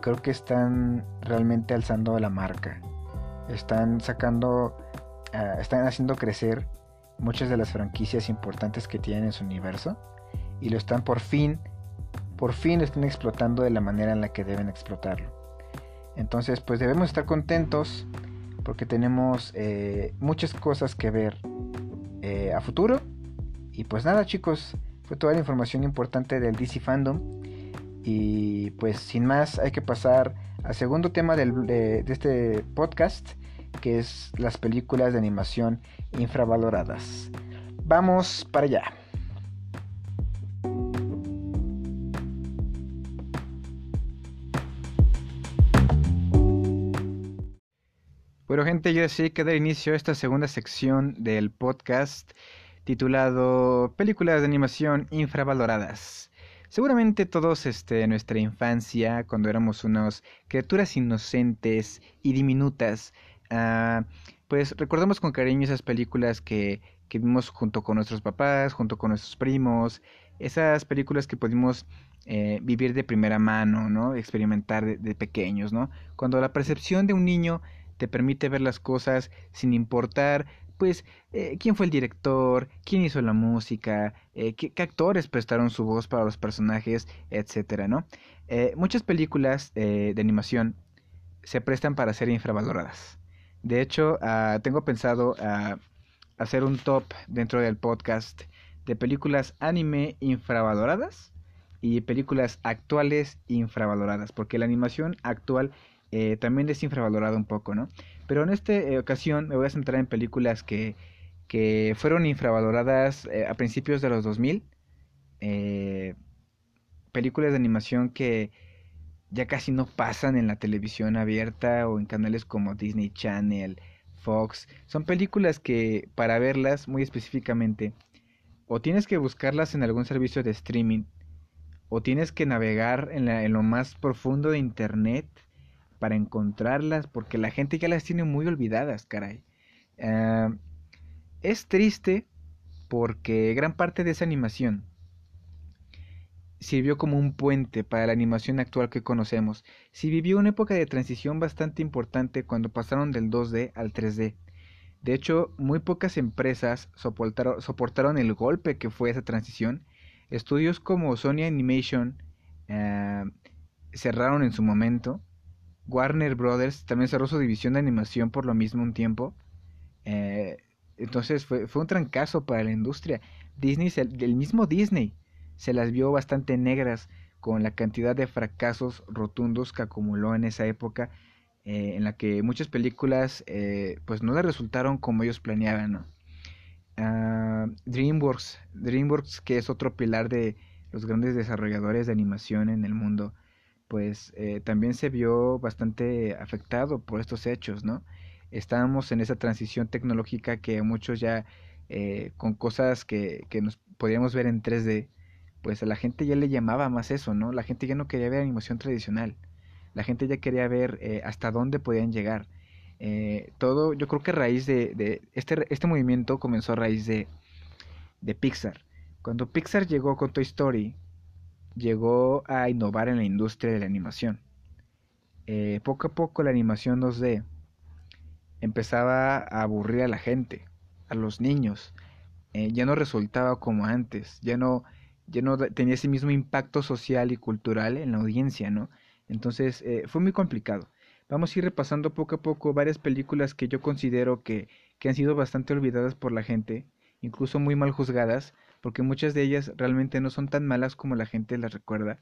creo que están realmente alzando la marca están sacando, ah, están haciendo crecer muchas de las franquicias importantes que tienen en su universo y lo están por fin, por fin lo están explotando de la manera en la que deben explotarlo. Entonces, pues debemos estar contentos porque tenemos eh, muchas cosas que ver eh, a futuro. Y pues nada, chicos, fue toda la información importante del DC Fandom. Y pues sin más, hay que pasar al segundo tema de, este podcast, que es las películas de animación infravaloradas. Vamos para allá. Bueno gente, yo decidí que dar inicio a esta segunda sección del podcast titulado Películas de animación infravaloradas. Seguramente todos este, en nuestra infancia, cuando éramos unas criaturas inocentes y diminutas, ah, pues recordamos con cariño esas películas que, que, vimos junto con nuestros papás, junto con nuestros primos, esas películas que pudimos eh, vivir de primera mano, ¿no? experimentar de, de pequeños, ¿no? Cuando la percepción de un niño te permite ver las cosas sin importar pues, eh, quién fue el director, quién hizo la música, eh, qué, actores prestaron su voz para los personajes, etcétera, ¿no? Eh, muchas películas de animación se prestan para ser infravaloradas. De hecho, ah, tengo pensado ah, hacer un top dentro del podcast de películas anime infravaloradas y películas actuales infravaloradas, porque la animación actual también es infravalorada un poco, ¿no? Pero en esta eh, ocasión me voy a centrar en películas que, que fueron infravaloradas eh, a principios de los 2000. Eh, películas de animación que ya casi no pasan en la televisión abierta o en canales como Disney Channel, Fox. Son películas que para verlas muy específicamente o tienes que buscarlas en algún servicio de streaming o tienes que navegar en, en lo más profundo de internet para encontrarlas, porque la gente ya las tiene muy olvidadas, caray. Ah, es triste porque gran parte de esa animación sirvió como un puente para la animación actual que conocemos. Si vivió una época de transición bastante importante cuando pasaron del 2D al 3D. De hecho, muy pocas empresas soportaron, el golpe que fue esa transición. Estudios como Sony Animation ah, cerraron en su momento Warner Brothers también cerró su división de animación por lo mismo un tiempo. Eh, entonces fue, fue, un trancazo para la industria. Disney, el mismo Disney, se las vio bastante negras con la cantidad de fracasos rotundos que acumuló en esa época, eh, en la que muchas películas eh, pues no le resultaron como ellos planeaban. Ah, DreamWorks, DreamWorks que es otro pilar de los grandes desarrolladores de animación en el mundo, pues eh, también se vio bastante afectado por estos hechos, ¿no? Estábamos en esa transición tecnológica que muchos ya con cosas que, que nos podíamos ver en 3D, pues a la gente ya le llamaba más eso, ¿no? La gente ya no quería ver animación tradicional. La gente ya quería ver eh, hasta dónde podían llegar. Eh, todo, yo creo que a raíz de, este, este movimiento comenzó a raíz de, de Pixar. Cuando Pixar llegó con Toy Story, llegó a innovar en la industria de la animación. Eh, poco a poco la animación 2D empezaba a aburrir a la gente, a los niños. ya no resultaba como antes, ya no ya no tenía ese mismo impacto social y cultural en la audiencia, ¿no? Entonces eh, fue muy complicado. Vamos a ir repasando poco a poco varias películas que yo considero que, que han sido bastante olvidadas por la gente, incluso muy mal juzgadas, porque muchas de ellas realmente no son tan malas como la gente las recuerda.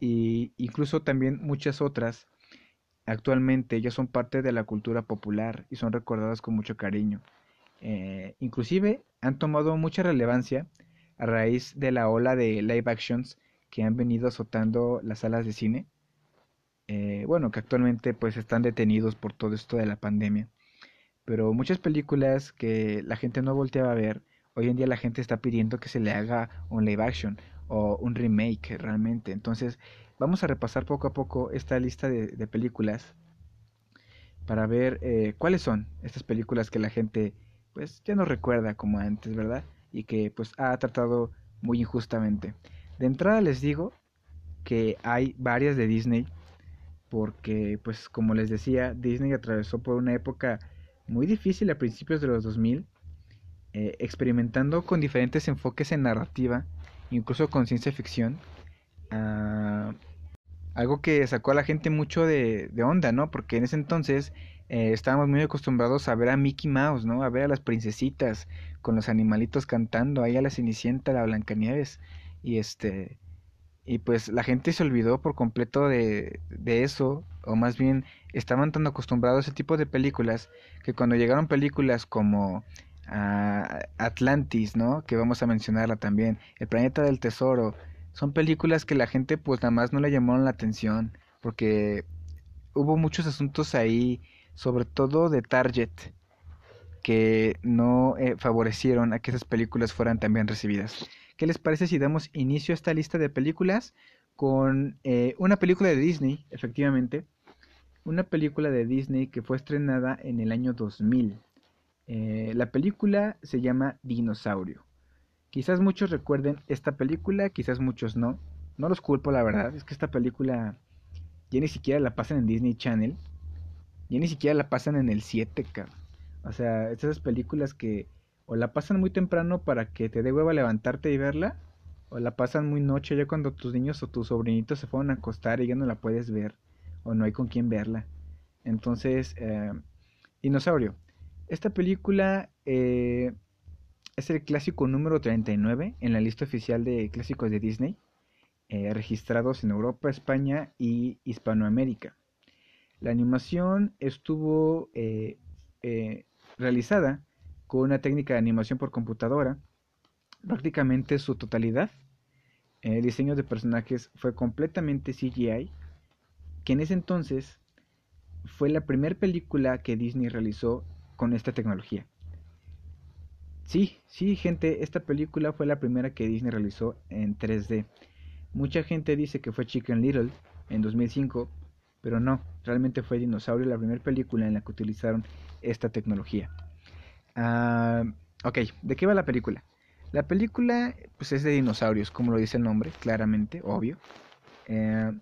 Y incluso también muchas otras actualmente ya son parte de la cultura popular y son recordadas con mucho cariño. Eh, inclusive han tomado mucha relevancia a raíz de la ola de live actions que han venido azotando las salas de cine. Eh, bueno, que actualmente pues están detenidos por todo esto de la pandemia. Pero muchas películas que la gente no volteaba a ver, hoy en día la gente está pidiendo que se le haga un live action o un remake realmente. Entonces vamos a repasar poco a poco esta lista de, películas para ver eh, cuáles son estas películas que la gente pues ya no recuerda como antes, ¿verdad? y que pues ha tratado muy injustamente. De entrada les digo que hay varias de Disney porque pues como les decía Disney atravesó por una época muy difícil a principios de los 2000 eh, experimentando con diferentes enfoques en narrativa incluso con ciencia ficción ah, algo que sacó a la gente mucho de, onda no porque en ese entonces eh, estábamos muy acostumbrados a ver a Mickey Mouse, ¿no? A ver a las princesitas con los animalitos cantando, ahí a la Cenicienta, a la Blancanieves. Y este y pues la gente se olvidó por completo de, de eso, o más bien estaban tan acostumbrados a ese tipo de películas que cuando llegaron películas como Atlantis, ¿no? Que vamos a mencionarla también, El planeta del tesoro, son películas que la gente pues nada más no le llamaron la atención porque hubo muchos asuntos ahí sobre todo de Target, que no eh, favorecieron a que esas películas fueran también recibidas. ¿Qué les parece si damos inicio a esta lista de películas con eh, una película de Disney, efectivamente? Una película de Disney que fue estrenada en el año 2000. Eh, la película se llama Dinosaurio. Quizás muchos recuerden esta película, quizás muchos no. No los culpo, la verdad. Es que esta película ya ni siquiera la pasan en Disney Channel. Ya ni siquiera la pasan en el 7, cabrón. O sea, esas películas que o la pasan muy temprano para que te dé hueva levantarte y verla, o la pasan muy noche ya cuando tus niños o tus sobrinitos se fueron a acostar y ya no la puedes ver, o no hay con quién verla. Entonces, eh, Dinosaurio. Esta película eh, es el clásico número 39 en la lista oficial de clásicos de Disney, eh, registrados en Europa, España y Hispanoamérica. La animación estuvo eh, realizada con una técnica de animación por computadora, prácticamente su totalidad. El diseño de personajes fue completamente CGI, que en ese entonces fue la primera película que Disney realizó con esta tecnología. Sí, sí, gente, esta película fue la primera que Disney realizó en 3D. Mucha gente dice que fue Chicken Little en 2005, pero no, realmente fue Dinosaurio la primera película en la que utilizaron esta tecnología. Ah, ok, ¿de qué va la película? La película pues es de dinosaurios, como lo dice el nombre, claramente, obvio. Eh,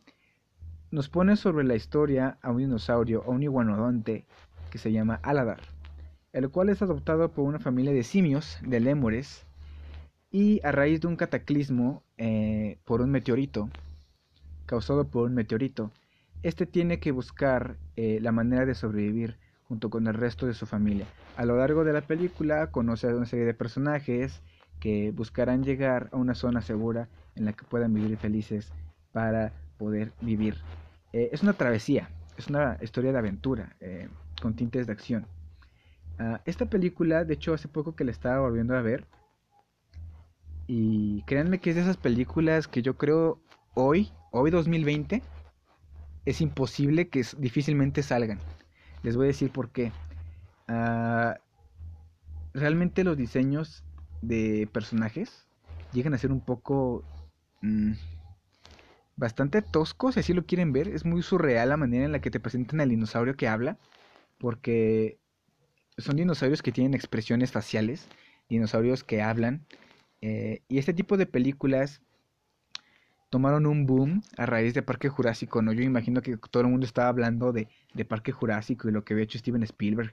nos pone sobre la historia a un dinosaurio, a un iguanodonte que se llama Aladar, el cual es adoptado por una familia de simios, de lémures, y a raíz de un cataclismo eh, por un meteorito, causado por un meteorito, este tiene que buscar eh, la manera de sobrevivir junto con el resto de su familia. A lo largo de la película conoce a una serie de personajes que buscarán llegar a una zona segura en la que puedan vivir felices para poder vivir. Eh, es una travesía, es una historia de aventura con tintes de acción. Ah, esta película, de hecho, hace poco que la estaba volviendo a ver. Y créanme que es de esas películas que yo creo hoy, hoy 2020, es imposible que difícilmente salgan. Les voy a decir por qué. Ah, realmente los diseños de personajes llegan a ser un poco... Mm, bastante toscos, si así lo quieren ver. Es muy surreal la manera en la que te presentan al dinosaurio que habla. Porque son dinosaurios que tienen expresiones faciales, dinosaurios que hablan. Eh, y este tipo de películas tomaron un boom a raíz de Parque Jurásico, ¿no? Yo imagino que todo el mundo estaba hablando de, Parque Jurásico y lo que había hecho Steven Spielberg,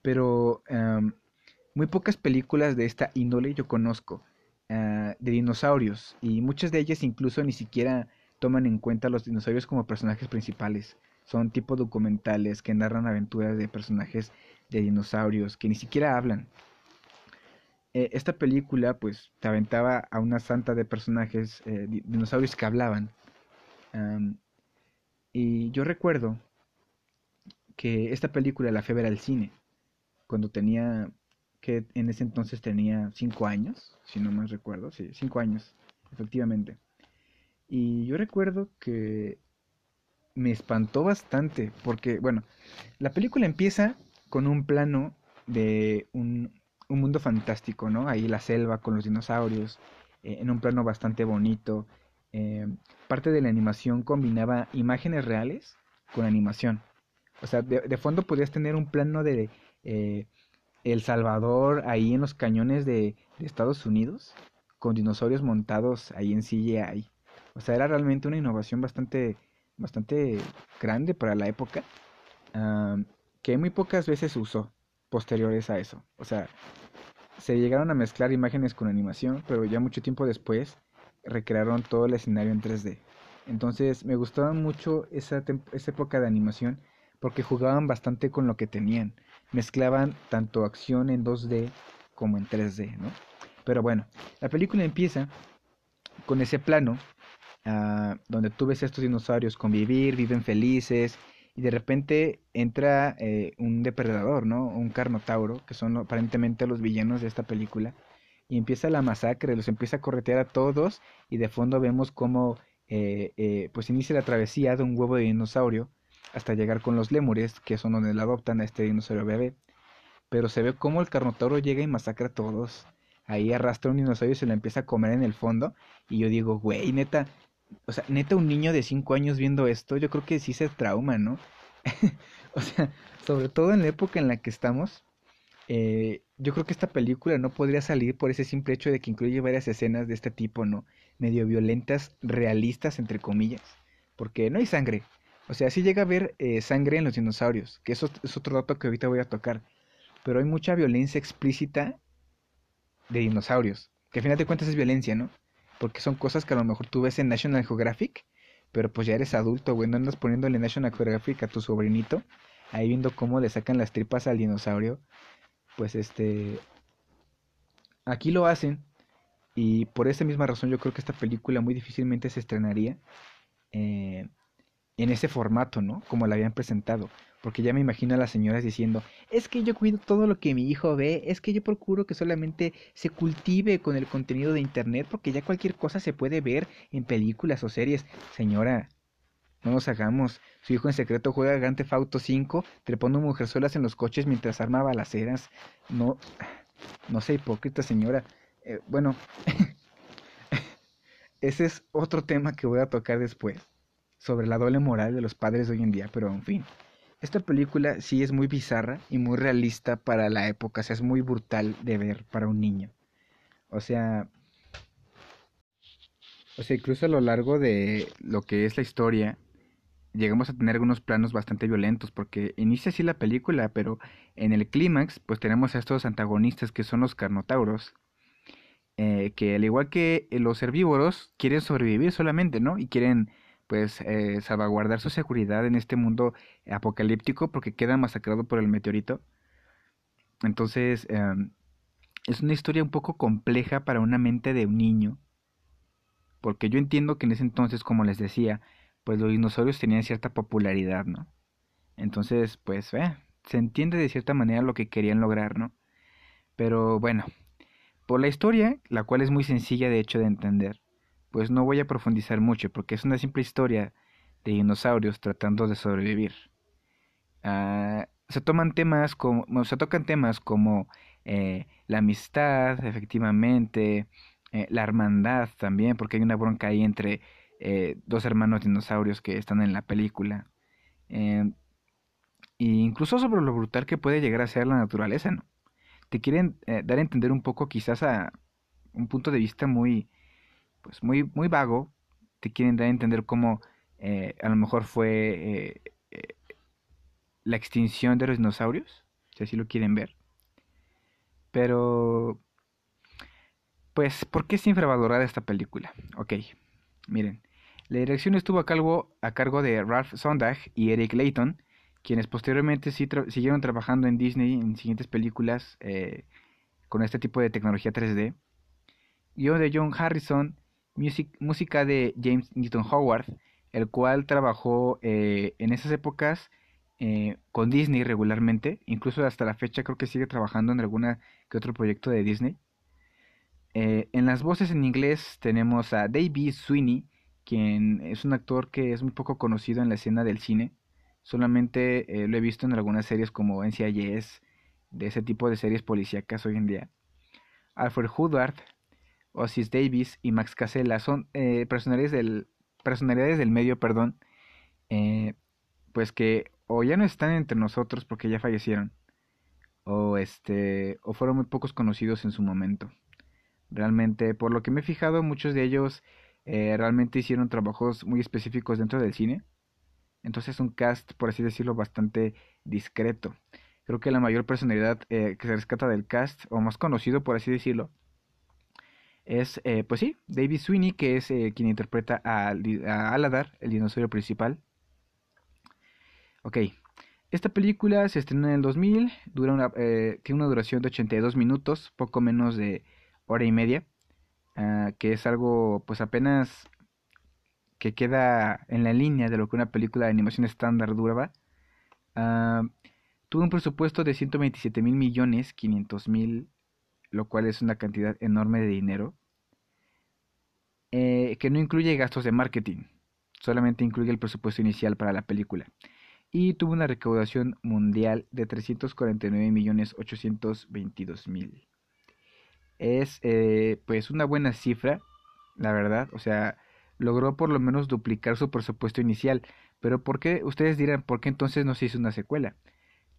pero em, muy pocas películas de esta índole yo conozco, ah, de dinosaurios, y muchas de ellas incluso ni siquiera toman en cuenta los dinosaurios como personajes principales. Son tipo documentales que narran aventuras de personajes de dinosaurios que ni siquiera hablan. Eh, esta película pues te aventaba a una santa de personajes, eh, dinosaurios que hablaban. y yo recuerdo que esta película la fui al cine cuando tenía, que en ese entonces tenía 5 años, si no me recuerdo, sí, 5 años, efectivamente. Y yo recuerdo que me espantó bastante porque, bueno, la película empieza con un plano de un, un mundo fantástico, ¿no? Ahí la selva con los dinosaurios, eh, en un plano bastante bonito. Eh, parte de la animación combinaba imágenes reales con animación. O sea, de, fondo podías tener un plano de eh, El Salvador ahí en los cañones de, Estados Unidos, con dinosaurios montados ahí en CGI. O sea, era realmente una innovación bastante, bastante grande para la época, ah, que muy pocas veces usó posteriores a eso. O sea, se llegaron a mezclar imágenes con animación, pero ya mucho tiempo después recrearon todo el escenario en 3D. Entonces me gustaba mucho esa, esa época de animación porque jugaban bastante con lo que tenían. Mezclaban tanto acción en 2D como en 3D, ¿no? Pero bueno, la película empieza con ese plano ah, donde tú ves a estos dinosaurios convivir, viven felices, y de repente entra eh, un depredador, ¿no? Un carnotauro, que son aparentemente los villanos de esta película, y empieza la masacre, los empieza a corretear a todos y de fondo vemos cómo eh, eh, pues inicia la travesía de un huevo de dinosaurio hasta llegar con los lémures, que son donde la adoptan a este dinosaurio bebé. Pero se ve cómo el carnotauro llega y masacra a todos. Ahí arrastra un dinosaurio y se lo empieza a comer en el fondo. Y yo digo, güey, neta, o sea, neta, un niño de 5 años viendo esto, yo creo que sí se trauma, ¿no? (laughs) o sea, sobre todo en la época en la que estamos, eh, yo creo que esta película no podría salir por ese simple hecho de que incluye varias escenas de este tipo, ¿no? Medio violentas, realistas, entre comillas, porque no hay sangre. O sea, sí llega a haber eh, sangre en los dinosaurios, que eso es otro dato que ahorita voy a tocar, pero hay mucha violencia explícita de dinosaurios, que al final de cuentas es violencia, ¿no? Porque son cosas que a lo mejor tú ves en National Geographic, pero pues ya eres adulto, güey, no andas poniéndole National Geographic a tu sobrinito, ahí viendo cómo le sacan las tripas al dinosaurio, pues este, aquí lo hacen, y por esa misma razón yo creo que esta película muy difícilmente se estrenaría eh, en ese formato, ¿no? Como la habían presentado. Porque ya me imagino a las señoras diciendo, es que yo cuido todo lo que mi hijo ve, es que yo procuro que solamente se cultive con el contenido de internet, porque ya cualquier cosa se puede ver en películas o series. Señora, no nos hagamos. Su hijo en secreto juega Grand Theft Auto 5, trepando mujerzuelas en los coches mientras arma balaceras. No, no sea hipócrita, señora. Eh, bueno, (laughs) ese es otro tema que voy a tocar después, sobre la doble moral de los padres de hoy en día, pero en fin. Esta película sí es muy bizarra y muy realista para la época, o sea, es muy brutal de ver para un niño. O sea, o sea, incluso a lo largo de lo que es la historia, llegamos a tener algunos planos bastante violentos, porque inicia así la película, pero en el clímax, pues tenemos a estos antagonistas que son los carnotauros, eh, que al igual que los herbívoros, quieren sobrevivir solamente, ¿no? Y quieren pues eh, salvaguardar su seguridad en este mundo apocalíptico porque queda masacrado por el meteorito. Entonces, em, es una historia un poco compleja para una mente de un niño. Porque yo entiendo que en ese entonces, como les decía, pues los dinosaurios tenían cierta popularidad, ¿no? Entonces, pues, eh, se entiende de cierta manera lo que querían lograr, ¿no? Pero bueno, por la historia, la cual es muy sencilla de hecho de entender, pues no voy a profundizar mucho porque es una simple historia de dinosaurios tratando de sobrevivir. Ah, se toman temas como, se tocan temas como eh, la amistad, efectivamente, eh, la hermandad también, porque hay una bronca ahí entre eh, dos hermanos dinosaurios que están en la película. e incluso sobre lo brutal que puede llegar a ser la naturaleza, ¿no? Te quieren dar a entender un poco, quizás a un punto de vista muy, pues muy, muy vago, te quieren dar a entender cómo a lo mejor fue la extinción de los dinosaurios, si así lo quieren ver. Pero, pues, ¿por qué es infravalorada esta película? Ok, miren. La dirección estuvo a cargo, a cargo de Ralph Sondag y Eric Layton, quienes posteriormente siguieron trabajando en Disney en siguientes películas eh, con este tipo de tecnología 3D. Guión de John Harrison, música de James Newton Howard, el cual trabajó eh, en esas épocas eh, con Disney regularmente, incluso hasta la fecha creo que sigue trabajando en alguna que otro proyecto de Disney. Eh, en las voces en inglés tenemos a David Sweeney, quien es un actor que es muy poco conocido en la escena del cine. Solamente lo he visto en algunas series como NCIS, de ese tipo de series policíacas hoy en día. Alfred Woodward, Osis Davis y Max Casella son personalidades, del, personalidades del medio, perdón, pues que o ya no están entre nosotros porque ya fallecieron o este o fueron muy pocos conocidos en su momento. Realmente, por lo que me he fijado, muchos de ellos eh, realmente hicieron trabajos muy específicos dentro del cine. Entonces un cast, por así decirlo, bastante discreto. Creo que la mayor personalidad eh, que se rescata del cast, o más conocido, por así decirlo, es, eh, pues sí, David Sweeney, que es quien interpreta a, a Aladar, el dinosaurio principal. Ok, esta película se estrenó en el 2000, dura una, eh, tiene una duración de 82 minutos, poco menos de hora y media, ah, que es algo pues apenas que queda en la línea de lo que una película de animación estándar duraba. Ah, tuvo un presupuesto de 127 mil millones 500 mil, lo cual es una cantidad enorme de dinero, eh, que no incluye gastos de marketing, solamente incluye el presupuesto inicial para la película y tuvo una recaudación mundial de 349.822.000. Es eh, pues una buena cifra, la verdad, o sea, logró por lo menos duplicar su presupuesto inicial, pero ¿por qué? Ustedes dirán, ¿por qué entonces no se hizo una secuela?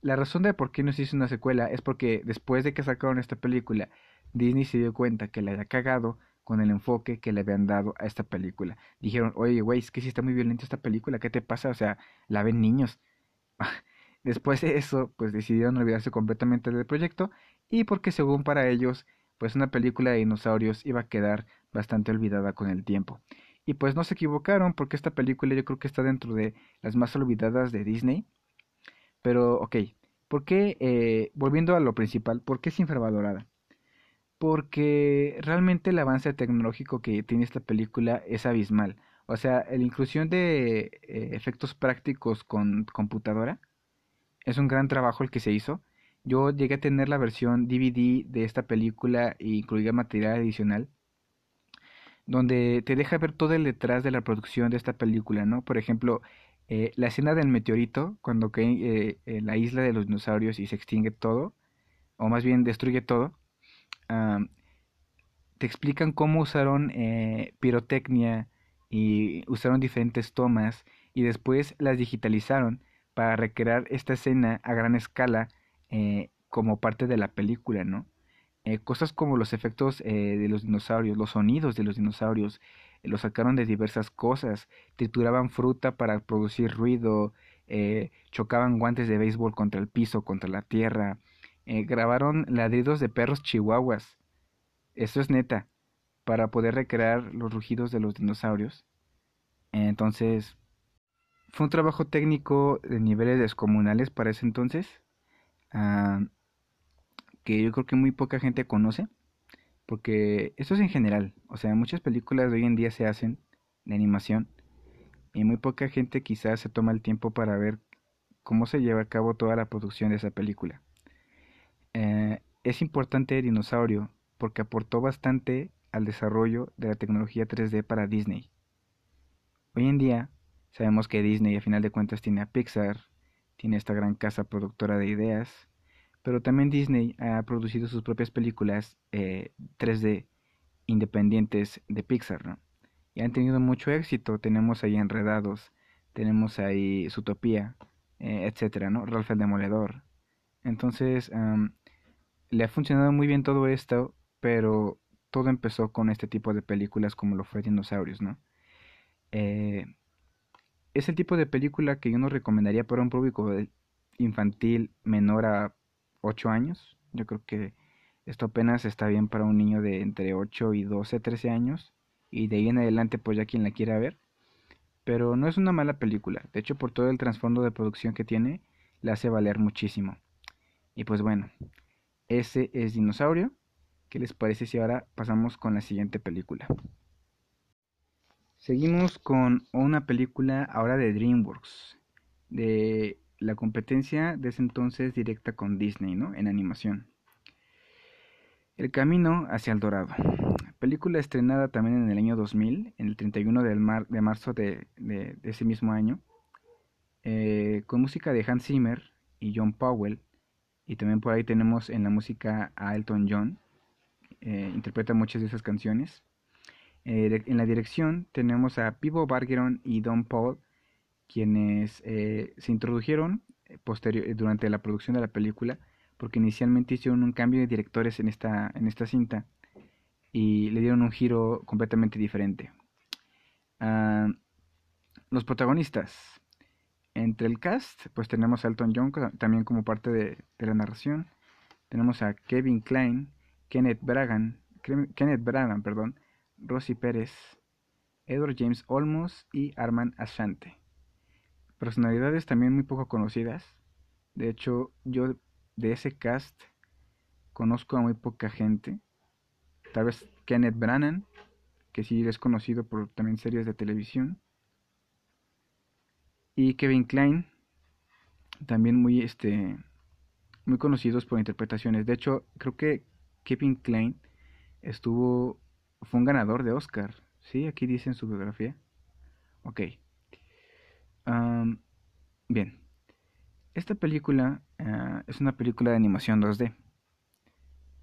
La razón de por qué no se hizo una secuela es porque después de que sacaron esta película, Disney se dio cuenta que la había cagado con el enfoque que le habían dado a esta película. Dijeron, oye, güey, es que si está muy violenta esta película, ¿qué te pasa? O sea, la ven niños. (laughs) Después de eso, pues decidieron olvidarse completamente del proyecto y porque según para ellos, pues una película de dinosaurios iba a quedar bastante olvidada con el tiempo. Y pues no se equivocaron porque esta película yo creo que está dentro de las más olvidadas de Disney. Pero ok, ¿por qué, eh, volviendo a lo principal, por qué es infravalorada? porque realmente el avance tecnológico que tiene esta película es abismal. O sea, la inclusión de eh, efectos prácticos con computadora es un gran trabajo el que se hizo. Yo llegué a tener la versión DVD de esta película e incluía material adicional donde te deja ver todo el detrás de la producción de esta película, ¿no? Por ejemplo, eh, la escena del meteorito, cuando cae eh, la isla de los dinosaurios y se extingue todo, o más bien destruye todo, te explican cómo usaron eh, pirotecnia y usaron diferentes tomas y después las digitalizaron para recrear esta escena a gran escala eh, como parte de la película, ¿no? Cosas como los efectos de los dinosaurios, los sonidos de los dinosaurios, los sacaron de diversas cosas, trituraban fruta para producir ruido, chocaban guantes de béisbol contra el piso, contra la tierra, eh, grabaron ladridos de perros chihuahuas. Esto es neta, para poder recrear los rugidos de los dinosaurios. Entonces, fue un trabajo técnico de niveles descomunales para ese entonces, ah, que yo creo que muy poca gente conoce, Porque eso es en general. O sea, muchas películas de hoy en día se hacen de animación y muy poca gente quizás se toma el tiempo para ver cómo se lleva a cabo toda la producción de esa película. Eh, es importante Dinosaurio porque aportó bastante al desarrollo de la tecnología 3D para Disney. Hoy en día sabemos que Disney a final de cuentas tiene a Pixar, tiene esta gran casa productora de ideas, pero también Disney ha producido sus propias películas 3D eh, independientes de Pixar, ¿no? Y han tenido mucho éxito. Tenemos ahí Enredados, tenemos ahí Zootopia, eh, etcétera, ¿no? Ralph el Demoledor. Entonces, le ha funcionado muy bien todo esto, pero todo empezó con este tipo de películas como lo fue Dinosaurios, ¿no? Eh, es el tipo de película que yo no recomendaría para un público infantil menor a 8 años. Yo creo que esto apenas está bien para un niño de entre 8 y 12, 13 años. Y de ahí en adelante, pues ya quien la quiera ver. Pero no es una mala película. De hecho, por todo el trasfondo de producción que tiene, la hace valer muchísimo. Y pues bueno, ese es Dinosaurio. ¿Qué les parece si ahora pasamos con la siguiente película? Seguimos con una película ahora de DreamWorks, de la competencia de ese entonces directa con Disney, ¿no? En animación. El camino hacia el dorado. Película estrenada también en el año 2000, en el 31 de marzo de, ese mismo año, eh, con música de Hans Zimmer y John Powell, y también por ahí tenemos en la música a Elton John, eh, interpreta muchas de esas canciones. Eh, en la dirección tenemos a Pivo Bargeron y Don Paul, quienes eh, se introdujeron eh, durante la producción de la película, porque inicialmente hicieron un cambio de directores en esta, en esta cinta y le dieron un giro completamente diferente. Ah, los protagonistas. Entre el cast, pues tenemos a Elton John también como parte de, la narración. Tenemos a Kevin Klein, Kenneth Bragan, Kenneth Bragan, perdón, Rosy Pérez, Edward James Olmos y Arman Asante. Personalidades también muy poco conocidas. De hecho, yo de ese cast conozco a muy poca gente. Tal vez Kenneth Brannan, que sí es conocido por también series de televisión. Y Kevin Klein, también muy este muy conocidos por interpretaciones. De hecho, creo que Kevin Klein estuvo fue un ganador de Oscar. Sí, aquí dice en su biografía. Ok. Bien. Esta película ah, es una película de animación 2D.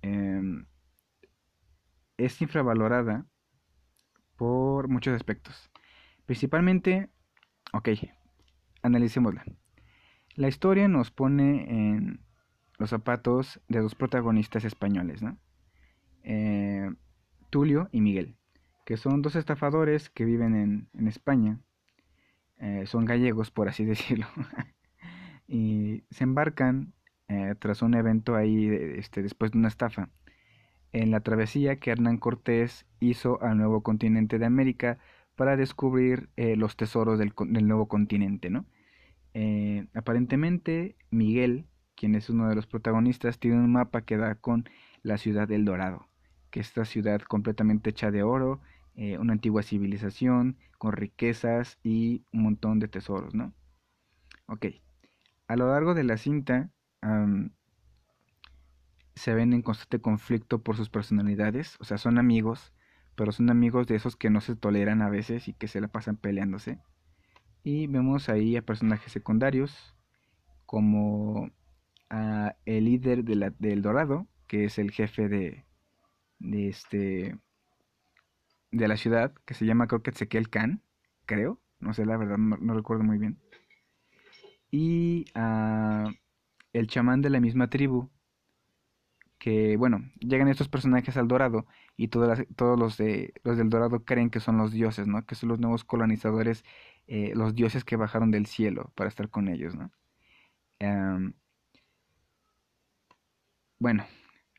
Em, es infravalorada por muchos aspectos. Principalmente, ok, analicémosla. La historia nos pone en los zapatos de dos protagonistas españoles, ¿no? Eh, Tulio y Miguel, que son dos estafadores que viven en, España. Eh, son gallegos, por así (laughs) decirlo. y se embarcan eh, tras un evento ahí, este, después de una estafa, en la travesía que Hernán Cortés hizo al nuevo continente de América para descubrir eh, los tesoros del, del, nuevo continente, ¿no? aparentemente, Miguel, quien es uno de los protagonistas, tiene un mapa que da con la ciudad del Dorado que esta ciudad completamente hecha de oro, eh, una antigua civilización con riquezas y un montón de tesoros, ¿no? Ok, a lo largo de la cinta se ven en constante conflicto por sus personalidades, o sea, son amigos, pero son amigos de esos que no se toleran a veces y que se la pasan peleándose. Y vemos ahí a personajes secundarios como a el líder de la, del Dorado, que es el jefe de, de este de la ciudad que se llama creo que Ezequiel Khan, creo, no sé la verdad, no, recuerdo muy bien. Y uh, el chamán de la misma tribu, que bueno, llegan estos personajes al Dorado y todos los, de, los del Dorado creen que son los dioses, ¿no? Que son los nuevos colonizadores, eh, los dioses que bajaron del cielo para estar con ellos, ¿no? bueno,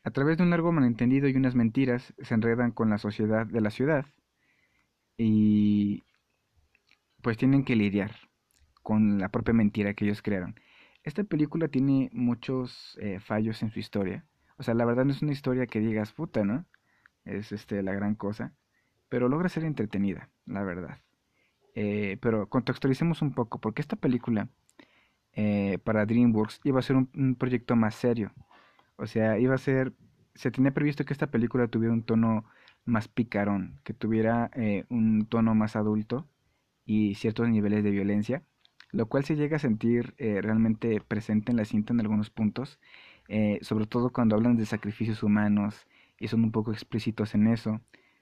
a través de un largo malentendido y unas mentiras se enredan con la sociedad de la ciudad y pues tienen que lidiar con la propia mentira que ellos crearon. Esta película tiene muchos eh, fallos en su historia. O sea, la verdad no es una historia que digas puta, ¿no? es este, la gran cosa, pero logra ser entretenida, la verdad. Eh, pero contextualicemos un poco, porque esta película eh, para DreamWorks iba a ser un, proyecto más serio. O sea, iba a ser, se tenía previsto que esta película tuviera un tono más picarón, que tuviera eh, un tono más adulto y ciertos niveles de violencia, lo cual se llega a sentir realmente presente en la cinta en algunos puntos, sobre todo cuando hablan de sacrificios humanos y son un poco explícitos en eso.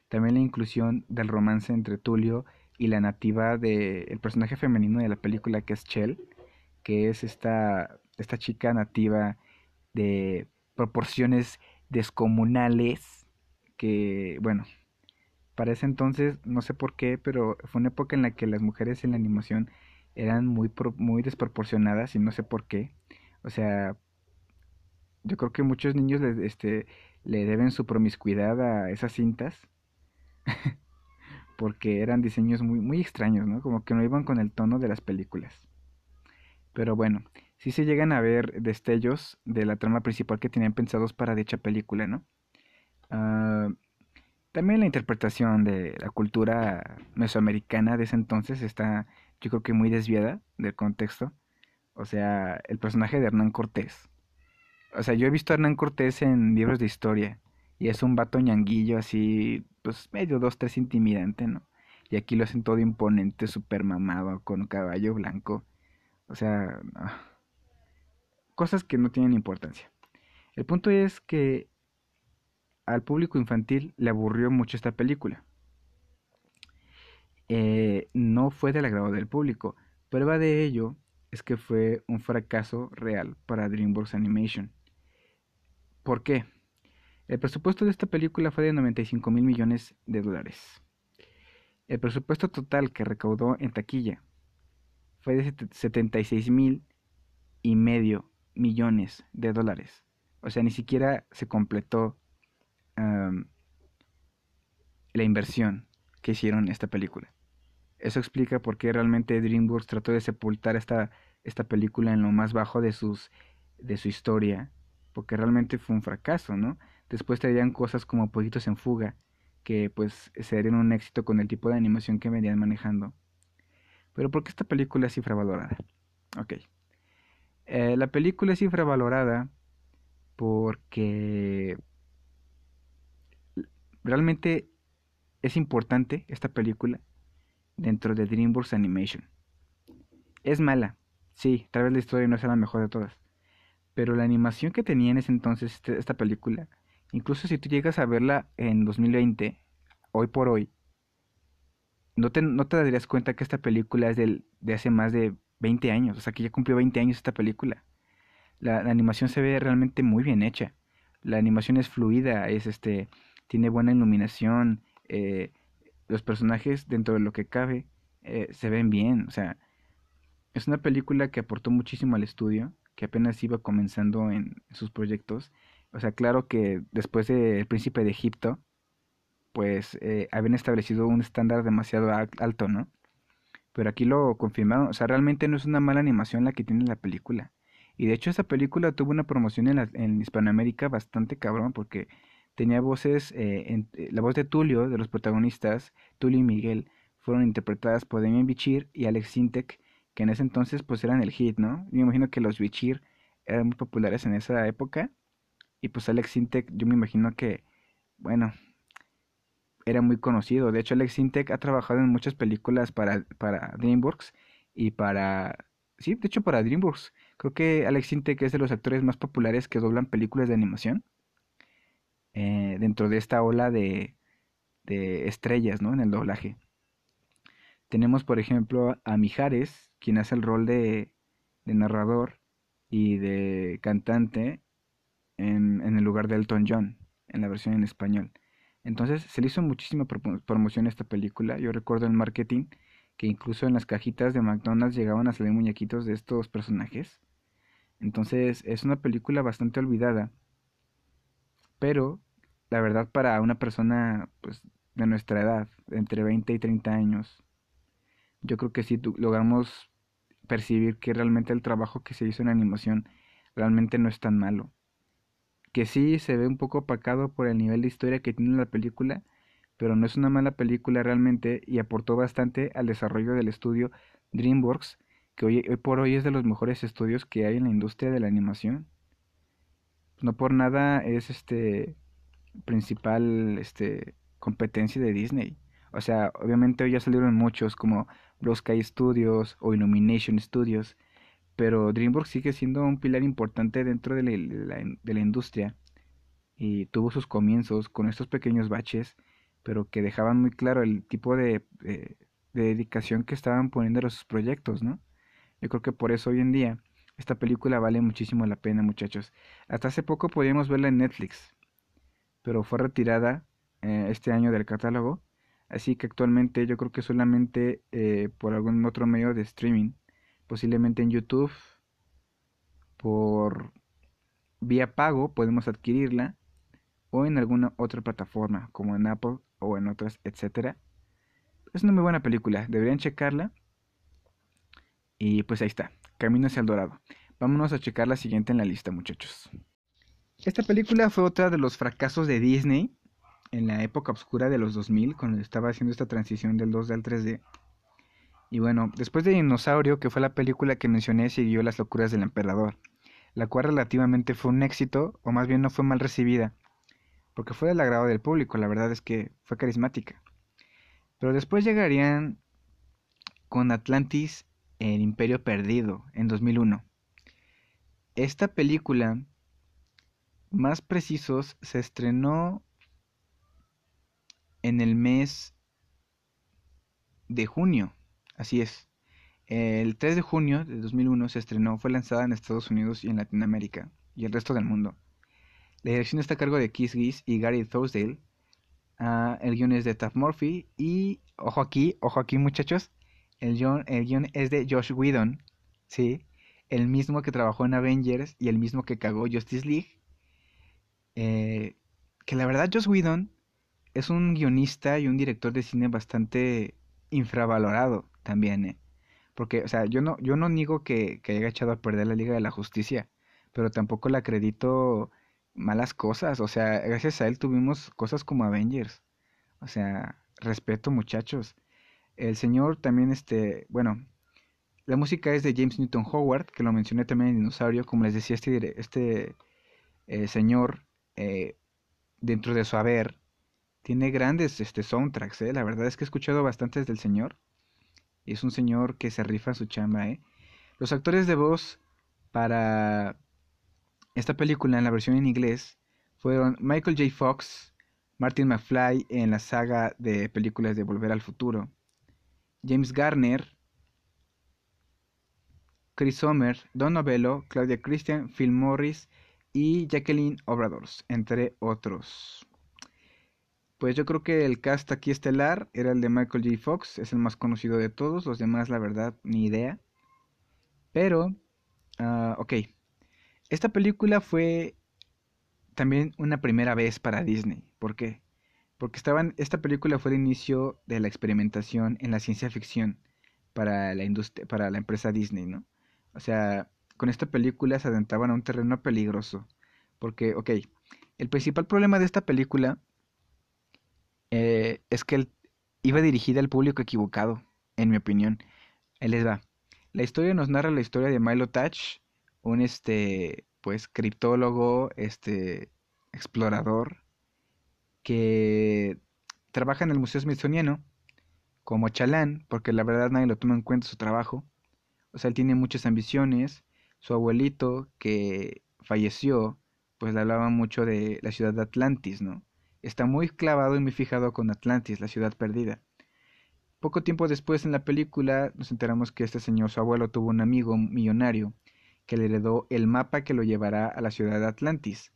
También la inclusión del romance entre Tulio y la nativa del personaje femenino de la película que es Chell, que es esta, esta chica nativa de proporciones descomunales que, bueno, para ese entonces, no sé por qué, pero fue una época en la que las mujeres en la animación eran muy, muy desproporcionadas y no sé por qué. O sea, yo creo que muchos niños este, le deben su promiscuidad a esas cintas (laughs) porque eran diseños muy, muy extraños, ¿no? Como que no iban con el tono de las películas. Pero bueno, sí se llegan a ver destellos de la trama principal que tenían pensados para dicha película, ¿no? Ah, también la interpretación de la cultura mesoamericana de ese entonces está, yo creo que muy desviada del contexto. O sea, el personaje de Hernán Cortés. O sea, yo he visto a Hernán Cortés en libros de historia y es un vato ñanguillo así, pues medio dos, tres intimidante, ¿no? Y aquí lo hacen todo imponente, súper mamado, con caballo blanco. O sea, cosas que no tienen importancia. El punto es que al público infantil le aburrió mucho esta película. Eh, no fue del agrado del público. Prueba de ello es que fue un fracaso real para DreamWorks Animation. ¿Por qué? El presupuesto de esta película fue de 95 mil millones de dólares. El presupuesto total que recaudó en taquilla fue de 76 mil y medio millones de dólares. O sea, ni siquiera se completó la inversión que hicieron esta película. Eso explica por qué realmente DreamWorks trató de sepultar esta, esta película en lo más bajo de, sus, de su historia, porque realmente fue un fracaso, ¿no? Después traían cosas como Pollitos en Fuga, que pues serían un éxito con el tipo de animación que venían manejando. Pero ¿por qué esta película es infravalorada? Ok. Eh, la película es infravalorada porque realmente es importante esta película dentro de DreamWorks Animation. Es mala, sí, tal vez la historia no sea la mejor de todas, pero la animación que tenía en ese entonces este, esta película Incluso si tú llegas a verla en 2020, hoy por hoy, no te, no te darías cuenta que esta película es del, de hace más de 20 años, o sea que ya cumplió 20 años esta película. La, animación se ve realmente muy bien hecha. La animación es fluida, es este, tiene buena iluminación, eh, los personajes dentro de lo que cabe eh, se ven bien, o sea, es una película que aportó muchísimo al estudio, que apenas iba comenzando en sus proyectos o sea, claro que después de El Príncipe de Egipto, pues eh, habían establecido un estándar demasiado alto, ¿no? Pero aquí lo confirmaron, o sea, realmente no es una mala animación la que tiene la película. Y de hecho esa película tuvo una promoción en, la, en Hispanoamérica bastante cabrón porque tenía voces, eh, eh, la voz de Tulio, de los protagonistas, Tulio y Miguel, fueron interpretadas por Damien Bichir y Alex Sintek, que en ese entonces pues eran el hit, ¿no? Me imagino que los Bichir eran muy populares en esa época y pues Alex Sintek, yo me imagino que, bueno, era muy conocido. De hecho, Alex Sintek ha trabajado en muchas películas para, para DreamWorks y para... Sí, de hecho para DreamWorks. Creo que Alex Sintek es de los actores más populares que doblan películas de animación. Eh, dentro de esta ola de, de estrellas, ¿no? En el doblaje. Tenemos, por ejemplo, a Mijares, quien hace el rol de, de narrador y de cantante en, el lugar de Elton John, en la versión en español. Entonces se le hizo muchísima promoción a esta película. Yo recuerdo el marketing que incluso en las cajitas de McDonald's llegaban a salir muñequitos de estos personajes. Entonces es una película bastante olvidada. Pero la verdad para una persona pues, de nuestra edad, entre 20 y 30 años, yo creo que sí logramos percibir que realmente el trabajo que se hizo en animación realmente no es tan malo que sí se ve un poco opacado por el nivel de historia que tiene la película, pero no es una mala película realmente y aportó bastante al desarrollo del estudio DreamWorks, que hoy, por hoy es de los mejores estudios que hay en la industria de la animación. No por nada es este principal este competencia de Disney. O sea, obviamente hoy ya salieron muchos como Blue Sky Studios o Illumination Studios, pero DreamWorks sigue siendo un pilar importante dentro de la, industria y tuvo sus comienzos con estos pequeños baches pero que dejaban muy claro el tipo de, de, dedicación que estaban poniendo a sus proyectos, ¿no? Yo creo que por eso hoy en día esta película vale muchísimo la pena, muchachos. Hasta hace poco podíamos verla en Netflix, pero fue retirada eh, este año del catálogo, así que actualmente yo creo que solamente eh, por algún otro medio de streaming, posiblemente en YouTube, por vía pago podemos adquirirla o en alguna otra plataforma como en Apple o en otras, etcétera. Es una muy buena película, deberían checarla. Y pues ahí está, Camino hacia el Dorado. Vámonos a checar la siguiente en la lista, muchachos. Esta película fue otra de los fracasos de Disney en la época oscura de los 2000, cuando estaba haciendo esta transición del 2D al 3D. Y bueno, después de Dinosaurio, que fue la película que mencioné, siguió Las locuras del emperador, la cual relativamente fue un éxito, o más bien no fue mal recibida, porque fue del agrado del público, la verdad es que fue carismática. Pero después llegarían con Atlantis, el Imperio Perdido, en 2001. Esta película, más precisos, se estrenó en el mes de junio, así es. El 3 de junio de 2001 se estrenó, fue lanzada en Estados Unidos y en Latinoamérica y el resto del mundo. La dirección está a cargo de Keith Geese y Gary Thousdale. Ah, el guion es de Taff Murphy. Y, ojo aquí, ojo aquí muchachos, el guion, el es de Josh Whedon. ¿sí? El mismo que trabajó en Avengers y el mismo que cagó Justice League. Eh, que la verdad Josh Whedon es un guionista y un director de cine bastante infravalorado también, ¿eh? Porque, o sea, yo no, yo no niego que, que haya echado a perder la Liga de la Justicia, pero tampoco la acredito malas cosas. O sea, gracias a él tuvimos cosas como Avengers. O sea, respeto muchachos. El señor también, este, bueno, la música es de James Newton Howard, que lo mencioné también en Dinosaurio. Como les decía, este, este eh, señor, eh, dentro de su haber, tiene grandes este, soundtracks. Eh. La verdad es que he escuchado bastantes del señor. Es un señor que se rifa su chamba. ¿eh? Los actores de voz para esta película en la versión en inglés fueron Michael J. Fox, Martin McFly en la saga de películas de Volver al Futuro, James Garner, Chris Sommer, Don Novello, Claudia Christian, Phil Morris y Jacqueline Obradors, entre otros. Pues yo creo que el cast aquí estelar era el de Michael J. Fox, es el más conocido de todos, los demás la verdad ni idea. Pero, uh, ok, esta película fue también una primera vez para Disney. ¿Por qué? Porque estaban, esta película fue el inicio de la experimentación en la ciencia ficción para la industria, para la empresa Disney, ¿no? O sea, con esta película se adentraban a un terreno peligroso. Porque, ok, el principal problema de esta película eh, es que iba dirigida al público equivocado, en mi opinión. Él les va. La historia nos narra la historia de Milo Touch, un este pues criptólogo, este explorador que trabaja en el Museo Smithsoniano como chalán, porque la verdad nadie lo toma en cuenta su trabajo. O sea, él tiene muchas ambiciones. Su abuelito, que falleció, pues le hablaba mucho de la ciudad de Atlantis, ¿no? Está muy clavado y muy fijado con Atlantis, la ciudad perdida. Poco tiempo después en la película nos enteramos que este señor, su abuelo, tuvo un amigo millonario que le heredó el mapa que lo llevará a la ciudad de Atlantis.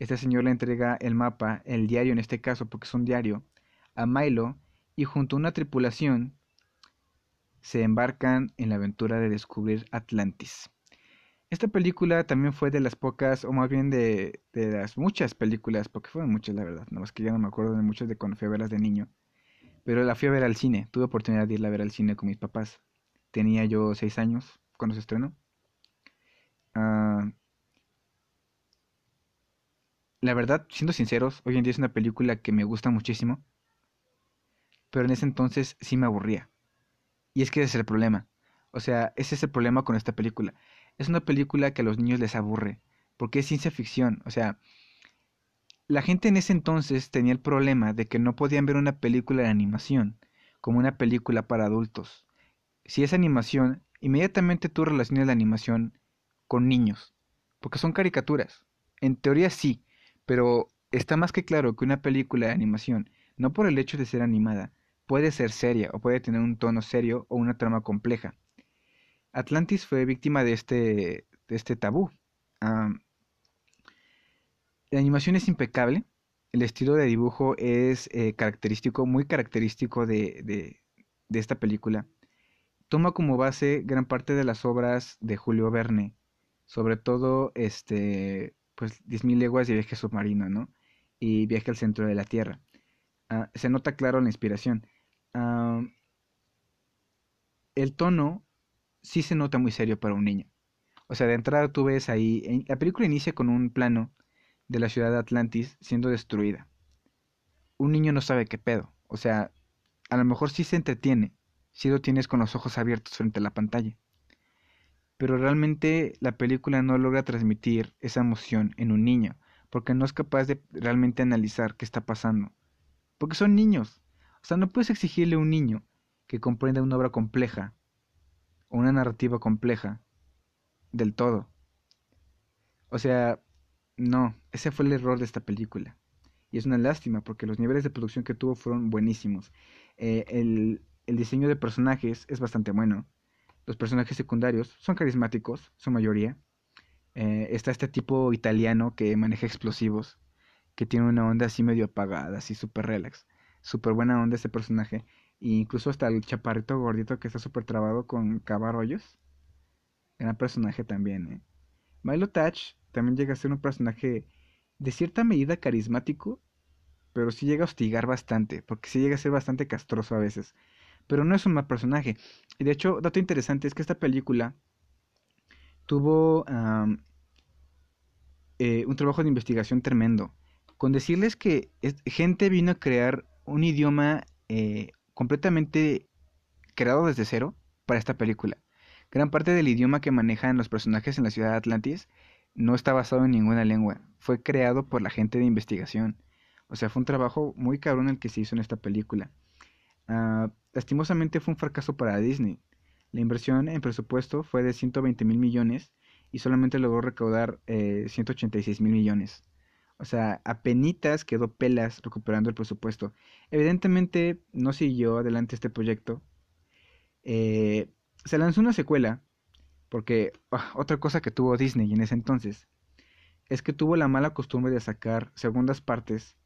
Este señor le entrega el mapa, el diario en este caso, porque es un diario, a Milo y junto a una tripulación se embarcan en la aventura de descubrir Atlantis. Esta película también fue de las pocas, o más bien de, las muchas películas, porque fueron muchas la verdad, nada más que ya no me acuerdo de muchas de cuando fui a verlas de niño, pero la fui a ver al cine, tuve oportunidad de irla a ver al cine con mis papás. Tenía yo seis años cuando se estrenó. Ah, la verdad, siendo sinceros, hoy en día es una película que me gusta muchísimo, pero en ese entonces sí me aburría. Y es que ese es el problema. O sea, ese es el problema con esta película. Es una película que a los niños les aburre, porque es ciencia ficción. O sea, la gente en ese entonces tenía el problema de que no podían ver una película de animación como una película para adultos. Si es animación, inmediatamente tú relacionas la animación con niños, porque son caricaturas. En teoría sí, pero está más que claro que una película de animación, no por el hecho de ser animada, puede ser seria o puede tener un tono serio o una trama compleja. Atlantis fue víctima de este, de este tabú. la animación es impecable, el estilo de dibujo es eh, característico, muy característico de, de, de, esta película. Toma como base gran parte de las obras de Julio Verne, sobre todo este, pues, 10.000 leguas de viaje submarino, ¿no? Y viaje al centro de la Tierra. Ah, se nota claro la inspiración. el tono sí se nota muy serio para un niño. O sea, de entrada tú ves ahí, la película inicia con un plano de la ciudad de Atlantis siendo destruida. Un niño no sabe qué pedo. O sea, a lo mejor sí se entretiene si lo tienes con los ojos abiertos frente a la pantalla. Pero realmente la película no logra transmitir esa emoción en un niño, porque no es capaz de realmente analizar qué está pasando. Porque son niños. O sea, no puedes exigirle a un niño que comprenda una obra compleja una narrativa compleja del todo. O sea, no, ese fue el error de esta película. Y es una lástima porque los niveles de producción que tuvo fueron buenísimos. Eh, el, el, diseño de personajes es bastante bueno. Los personajes secundarios son carismáticos, su mayoría. Eh, está este tipo italiano que maneja explosivos, que tiene una onda así medio apagada, así súper relax. Súper buena onda ese personaje. Incluso hasta el chaparrito gordito que está súper trabado con cabarollos. Gran personaje también, ¿eh? Milo Touch también llega a ser un personaje de cierta medida carismático, pero sí llega a hostigar bastante, porque sí llega a ser bastante castroso a veces. Pero no es un mal personaje. Y de hecho, dato interesante es que esta película tuvo eh, un trabajo de investigación tremendo. Con decirles que gente vino a crear un idioma eh, completamente creado desde cero para esta película. Gran parte del idioma que manejan los personajes en la ciudad de Atlantis no está basado en ninguna lengua. Fue creado por la gente de investigación. O sea, fue un trabajo muy cabrón el que se hizo en esta película. Uh, lastimosamente fue un fracaso para Disney. La inversión en presupuesto fue de 120 mil millones y solamente logró recaudar eh, 186 mil millones. O sea, apenitas quedó pelas recuperando el presupuesto. Evidentemente no siguió adelante este proyecto. Eh, se lanzó una secuela, porque ah, otra cosa que tuvo Disney en ese entonces es que tuvo la mala costumbre de sacar segundas partes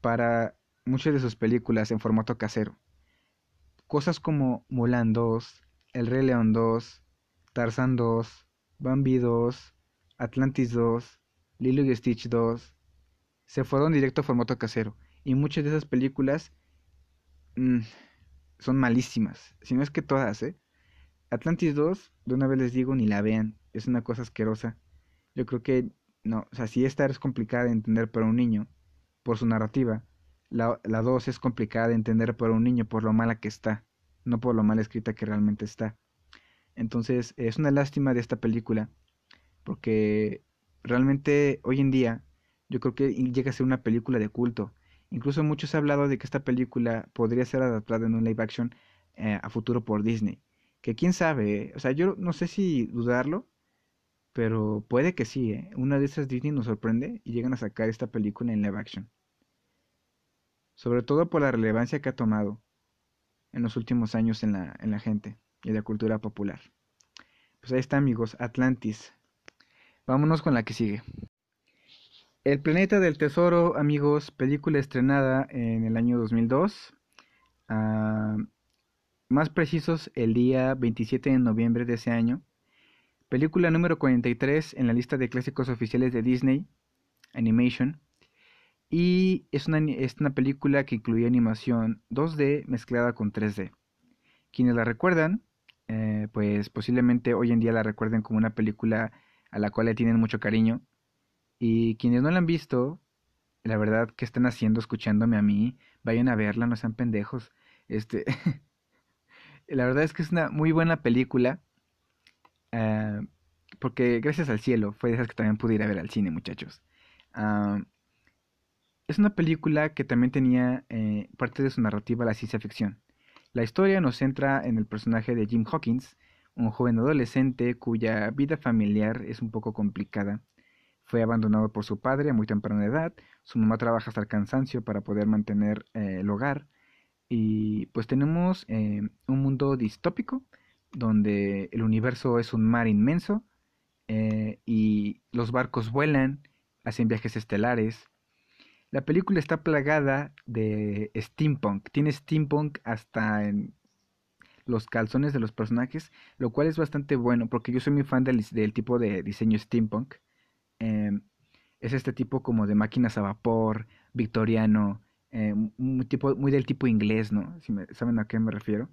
para muchas de sus películas en formato casero. Cosas como Mulan 2, El Rey León 2, Tarzan 2, Bambi 2, Atlantis 2, Lilo y Stitch 2, se fueron directo a formato casero. Y muchas de esas películas mm, son malísimas. Si no es que todas, ¿eh? Atlantis 2, de una vez les digo, ni la vean. Es una cosa asquerosa. Yo creo que, no, o sea, si esta es complicada de entender para un niño, por su narrativa, la, la 2 es complicada de entender para un niño por lo mala que está, no por lo mal escrita que realmente está. Entonces, es una lástima de esta película, porque realmente hoy en día yo creo que llega a ser una película de culto. Incluso muchos han hablado de que esta película podría ser adaptada en un live action eh, a futuro por Disney. Que quién sabe, o sea, yo no sé si dudarlo, pero puede que sí, ¿eh? Una de esas Disney nos sorprende y llegan a sacar esta película en live action. Sobre todo por la relevancia que ha tomado en los últimos años en la, en la gente y la cultura popular. Pues ahí está amigos, Atlantis, Vámonos con la que sigue. El planeta del tesoro, amigos, película estrenada en el año 2002. Ah, más precisos, el día 27 de noviembre de ese año. Película número 43 en la lista de clásicos oficiales de Disney Animation. Y es una, es una película que incluye animación 2D mezclada con 3D. Quienes la recuerdan, eh, pues posiblemente hoy en día la recuerden como una película a la cual le tienen mucho cariño. Y quienes no la han visto, la verdad, ¿qué están haciendo escuchándome a mí? Vayan a verla, no sean pendejos. Este, (laughs) la verdad es que es una muy buena película. Ah, porque gracias al cielo fue de esas que también pude ir a ver al cine, muchachos. Ah, es una película que también tenía eh, parte de su narrativa la ciencia ficción. La historia nos centra en el personaje de Jim Hawkins, un joven adolescente cuya vida familiar es un poco complicada. Fue abandonado por su padre a muy temprana edad, su mamá trabaja hasta el cansancio para poder mantener eh, el hogar y pues tenemos eh, un mundo distópico donde el universo es un mar inmenso eh, y los barcos vuelan, hacen viajes estelares. La película está plagada de steampunk, tiene steampunk hasta en los calzones de los personajes, lo cual es bastante bueno porque yo soy muy fan del, tipo de diseño steampunk. Em, es este tipo como de máquinas a vapor, victoriano, eh, muy, del tipo inglés, ¿no? Si me, saben a qué me refiero.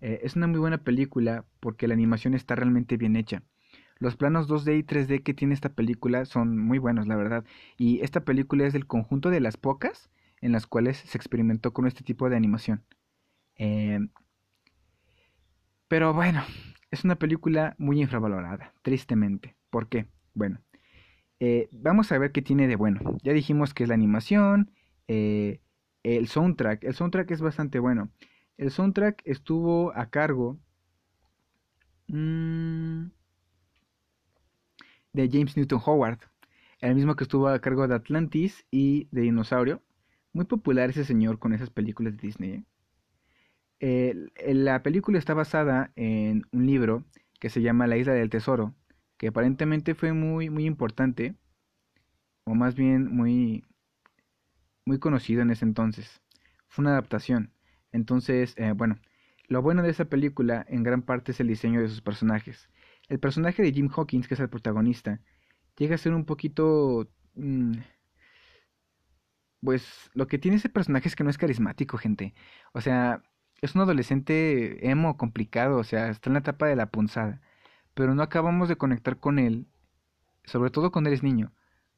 Eh, es una muy buena película porque la animación está realmente bien hecha. Los planos 2D y 3D que tiene esta película son muy buenos, la verdad. Y esta película es del conjunto de las pocas en las cuales se experimentó con este tipo de animación. Eh, pero bueno, es una película muy infravalorada, tristemente. ¿Por qué? Bueno, eh, vamos a ver qué tiene de bueno. Ya dijimos que es la animación, eh, el soundtrack. El soundtrack es bastante bueno. El soundtrack estuvo a cargo mm, de James Newton Howard, el mismo que estuvo a cargo de Atlantis y de Dinosaurio. Muy popular ese señor con esas películas de Disney. ¿eh? La película está basada en un libro que se llama La Isla del Tesoro, que aparentemente fue muy, muy importante, o más bien muy, muy conocido en ese entonces. Fue una adaptación. Entonces, eh, bueno, lo bueno de esa película en gran parte es el diseño de sus personajes. El personaje de Jim Hawkins, que es el protagonista, llega a ser un poquito... Mm, pues lo que tiene ese personaje es que no es carismático, gente. O sea, es un adolescente emo, complicado, o sea, está en la etapa de la punzada, pero no acabamos de conectar con él, sobre todo cuando eres niño,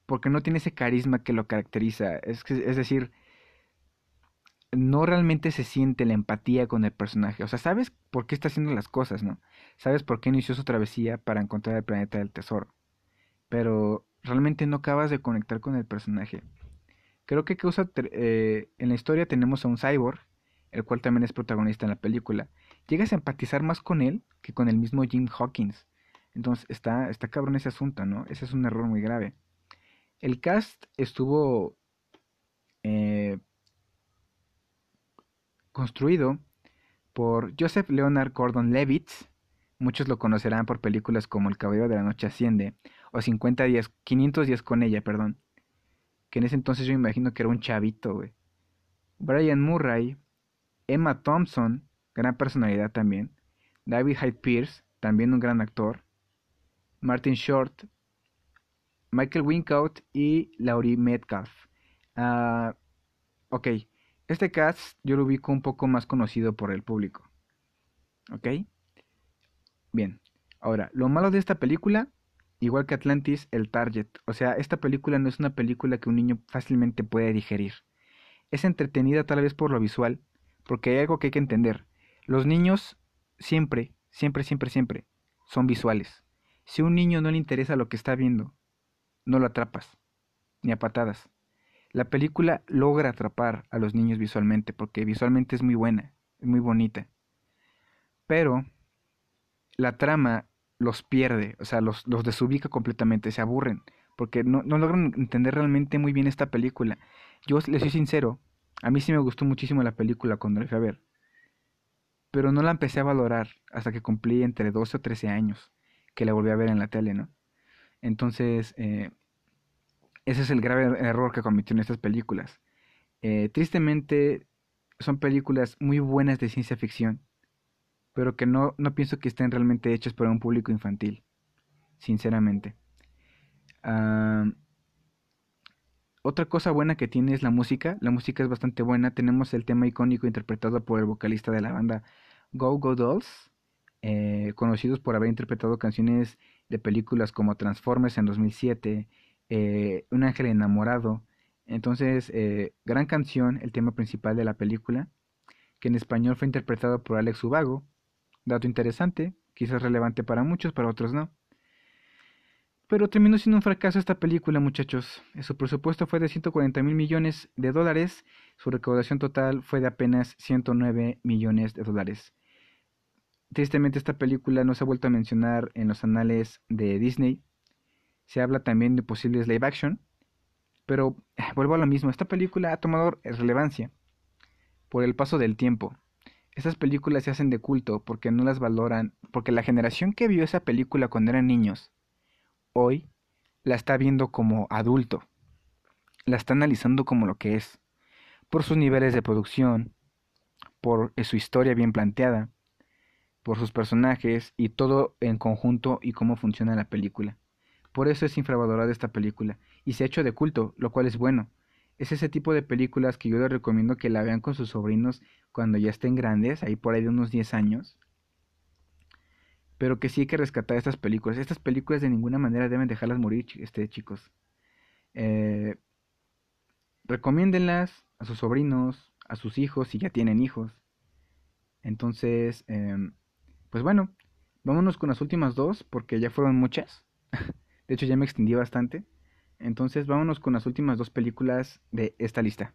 porque no tiene ese carisma que lo caracteriza, es, es decir, no realmente se siente la empatía con el personaje, o sea, sabes por qué está haciendo las cosas, ¿no? Sabes por qué inició su travesía para encontrar el planeta del tesoro, pero realmente no acabas de conectar con el personaje. Creo que causa, eh, en la historia tenemos a un cyborg el cual también es protagonista en la película, llegas a empatizar más con él que con el mismo Jim Hawkins. Entonces está, está cabrón ese asunto, ¿no? Ese es un error muy grave. El cast estuvo eh, construido por Joseph Leonard Gordon Levitt. Muchos lo conocerán por películas como El Caballero de la Noche Asciende o 50 días, 500 días con ella, perdón. Que en ese entonces yo me imagino que era un chavito, güey. Brian Murray, Emma Thompson, gran personalidad también. David Hyde Pierce, también un gran actor. Martin Short, Michael Winkout y Laurie Metcalf. Uh, ok, este cast yo lo ubico un poco más conocido por el público. ¿Ok? Bien, ahora, lo malo de esta película, igual que Atlantis, el target. O sea, esta película no es una película que un niño fácilmente puede digerir. Es entretenida tal vez por lo visual, porque hay algo que hay que entender. Los niños siempre, siempre, siempre, siempre son visuales. Si a un niño no le interesa lo que está viendo, no lo atrapas, ni a patadas. La película logra atrapar a los niños visualmente, porque visualmente es muy buena, es muy bonita. Pero la trama los pierde, o sea, los, los desubica completamente, se aburren, porque no, no logran entender realmente muy bien esta película. Yo les soy sincero, a mí sí me gustó muchísimo la película cuando la fui a ver. Pero no la empecé a valorar hasta que cumplí entre 12 o 13 años, que la volví a ver en la tele, ¿no? Entonces, eh, ese es el grave error que cometió en estas películas. Eh, tristemente, son películas muy buenas de ciencia ficción, pero que no, no pienso que estén realmente hechas para un público infantil, sinceramente. Ah... Otra cosa buena que tiene es la música. La música es bastante buena. Tenemos el tema icónico interpretado por el vocalista de la banda Go Go Dolls, eh, conocidos por haber interpretado canciones de películas como Transformers en 2007, eh, Un ángel enamorado. Entonces, eh, gran canción, el tema principal de la película, que en español fue interpretado por Alex Ubago. Dato interesante, quizás relevante para muchos, para otros no. Pero terminó siendo un fracaso esta película, muchachos. Su presupuesto fue de 140 mil millones de dólares, su recaudación total fue de apenas 109 millones de dólares. Tristemente esta película no se ha vuelto a mencionar en los anales de Disney. Se habla también de posibles live action. Pero eh, vuelvo a lo mismo, esta película ha tomado relevancia por el paso del tiempo. Estas películas se hacen de culto porque no las valoran, porque la generación que vio esa película cuando eran niños, hoy la está viendo como adulto. La está analizando como lo que es, por sus niveles de producción, por su historia bien planteada, por sus personajes y todo en conjunto y cómo funciona la película. Por eso es infravalorada esta película y se ha hecho de culto, lo cual es bueno. Es ese tipo de películas que yo les recomiendo que la vean con sus sobrinos cuando ya estén grandes, ahí por ahí de unos 10 años. Pero que sí hay que rescatar estas películas. Estas películas de ninguna manera deben dejarlas morir, este, chicos. Eh, recomiéndenlas a sus sobrinos, a sus hijos, si ya tienen hijos. Entonces, em, pues bueno, vámonos con las últimas dos, porque ya fueron muchas. (laughs) de hecho, ya me extendí bastante. Entonces, vámonos con las últimas dos películas de esta lista.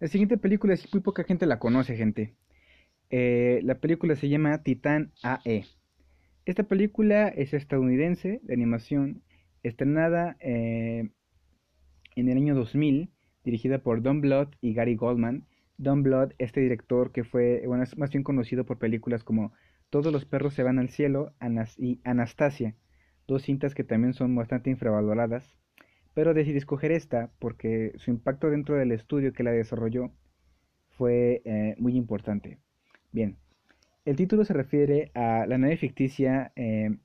La siguiente película es muy poca gente la conoce, gente. Eh, la película se llama Titán AE. Esta película es estadounidense de animación, estrenada eh, en el año 2000, dirigida por Don Blood y Gary Goldman. Don Blood, este director que fue, bueno, es más bien conocido por películas como Todos los perros se van al cielo y Anastasia, dos cintas que también son bastante infravaloradas, pero decidí escoger esta porque su impacto dentro del estudio que la desarrolló fue eh, muy importante. Bien, el título se refiere a la nave ficticia eh,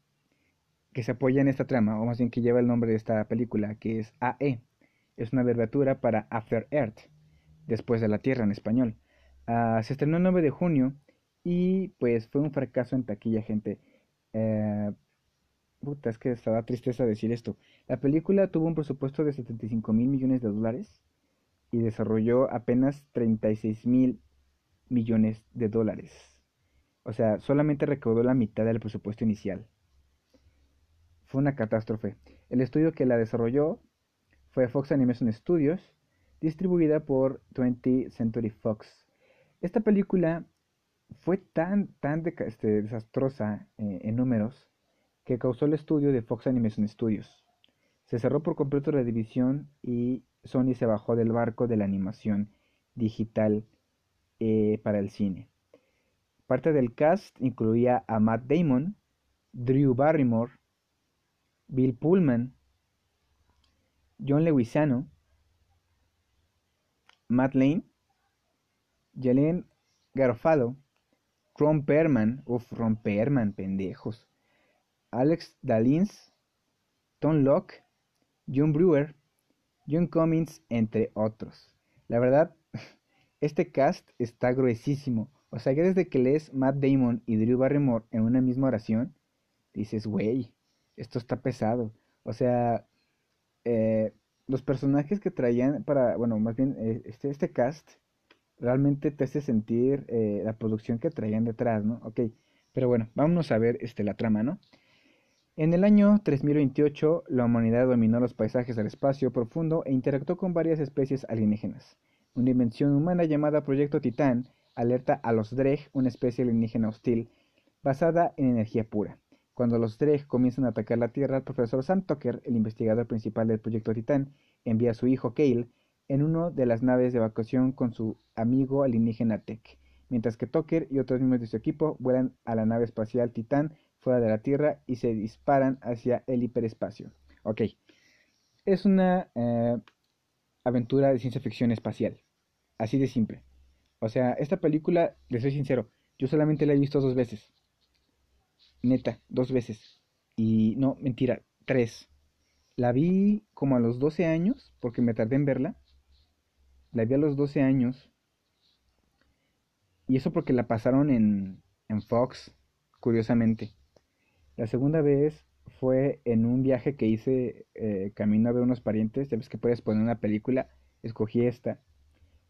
que se apoya en esta trama, o más bien que lleva el nombre de esta película, que es AE. Es una abreviatura para After Earth, después de la Tierra en español. Ah, se estrenó el 9 de junio y pues fue un fracaso en taquilla, gente. Eh, puta, es que estaba tristeza decir esto. La película tuvo un presupuesto de 75 mil millones de dólares y desarrolló apenas 36 mil millones de dólares. O sea, solamente recaudó la mitad del presupuesto inicial. Fue una catástrofe. El estudio que la desarrolló fue Fox Animation Studios, distribuida por 20th Century Fox. Esta película fue tan, tan este, desastrosa eh, en números que causó el estudio de Fox Animation Studios. Se cerró por completo la división y Sony se bajó del barco de la animación digital eh, para el cine. Parte del cast incluía a Matt Damon, Drew Barrymore, Bill Pullman, John Leguizano, Matt Lane, Jalen Garofalo, Ron Perman, uff, Ron Perman, pendejos, Alex Dalins, Tom Locke, John Brewer, John Cummings, entre otros. La verdad, este cast está gruesísimo. O sea, que desde que lees Matt Damon y Drew Barrymore en una misma oración, dices, güey, esto está pesado. O sea, eh, los personajes que traían para, bueno, más bien eh, este, este cast realmente te hace sentir eh, la producción que traían detrás, ¿no? Ok, pero bueno, vámonos a ver este, la trama, ¿no? En el año 3028, la humanidad dominó los paisajes del espacio profundo e interactuó con varias especies alienígenas. Una invención humana llamada Proyecto Titán alerta a los Dreg, una especie alienígena hostil, basada en energía pura. Cuando los Dreg comienzan a atacar la Tierra, el profesor Sam Tucker, el investigador principal del Proyecto Titán, envía a su hijo Kale en una de las naves de evacuación con su amigo alienígena Tech, mientras que Tucker y otros miembros de su equipo vuelan a la nave espacial Titán fuera de la Tierra y se disparan hacia el hiperespacio. Ok, es una eh, aventura de ciencia ficción espacial, así de simple. O sea, esta película, les soy sincero, yo solamente la he visto dos veces. Neta, dos veces. Y no, mentira, tres. La vi como a los 12 años, porque me tardé en verla. La vi a los 12 años. Y eso porque la pasaron en, en Fox, curiosamente. La segunda vez fue en un viaje que hice eh, camino a ver unos parientes. Ya ves que puedes poner una película. Escogí esta.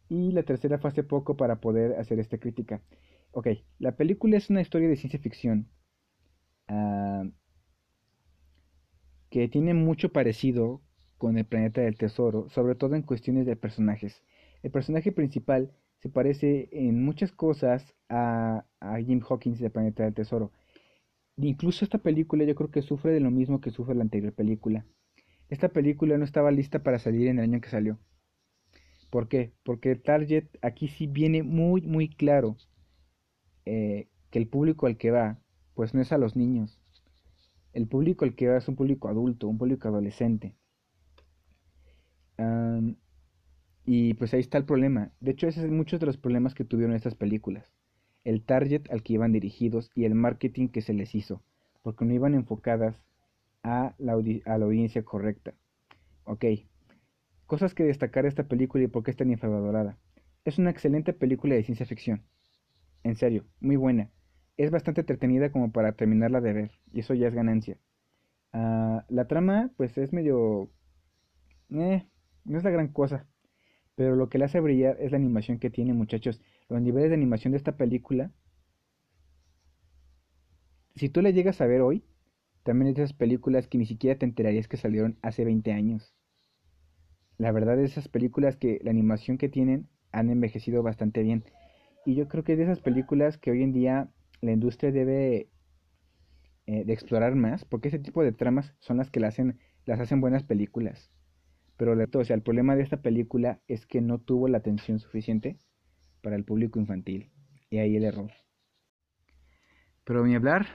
Y la tercera fue hace poco para poder hacer esta crítica. Ok, la película es una historia de ciencia ficción. Ah, que tiene mucho parecido con el planeta del tesoro, sobre todo en cuestiones de personajes. El personaje principal se parece en muchas cosas a, a Jim Hawkins de Planeta del Tesoro. Incluso esta película yo creo que sufre de lo mismo que sufre la anterior película. Esta película no estaba lista para salir en el año que salió. ¿Por qué? Porque target aquí sí viene muy muy claro eh, que el público al que va pues no es a los niños. El público al que va es un público adulto, un público adolescente. y pues ahí está el problema. De hecho, ese es muchos de los problemas que tuvieron estas películas. El target al que iban dirigidos y el marketing que se les hizo. Porque no iban enfocadas a la, a la audiencia correcta. Ok. Cosas que destacar de esta película y por qué es tan infravalorada. Es una excelente película de ciencia ficción. En serio, muy buena. Es bastante entretenida como para terminarla de ver. Y eso ya es ganancia. Ah, la trama, pues es medio... Eh, no es la gran cosa. Pero lo que le hace brillar es la animación que tiene, muchachos. Los niveles de animación de esta película. Si tú la llegas a ver hoy, también de esas películas que ni siquiera te enterarías que salieron hace 20 años. La verdad es esas películas que la animación que tienen han envejecido bastante bien. Y yo creo que es de esas películas que hoy en día la industria debe eh, de explorar más, porque ese tipo de tramas son las que hacen, las hacen buenas películas. Pero el problema de esta película es que no tuvo la atención suficiente para el público infantil. Y ahí el error. Pero ni hablar,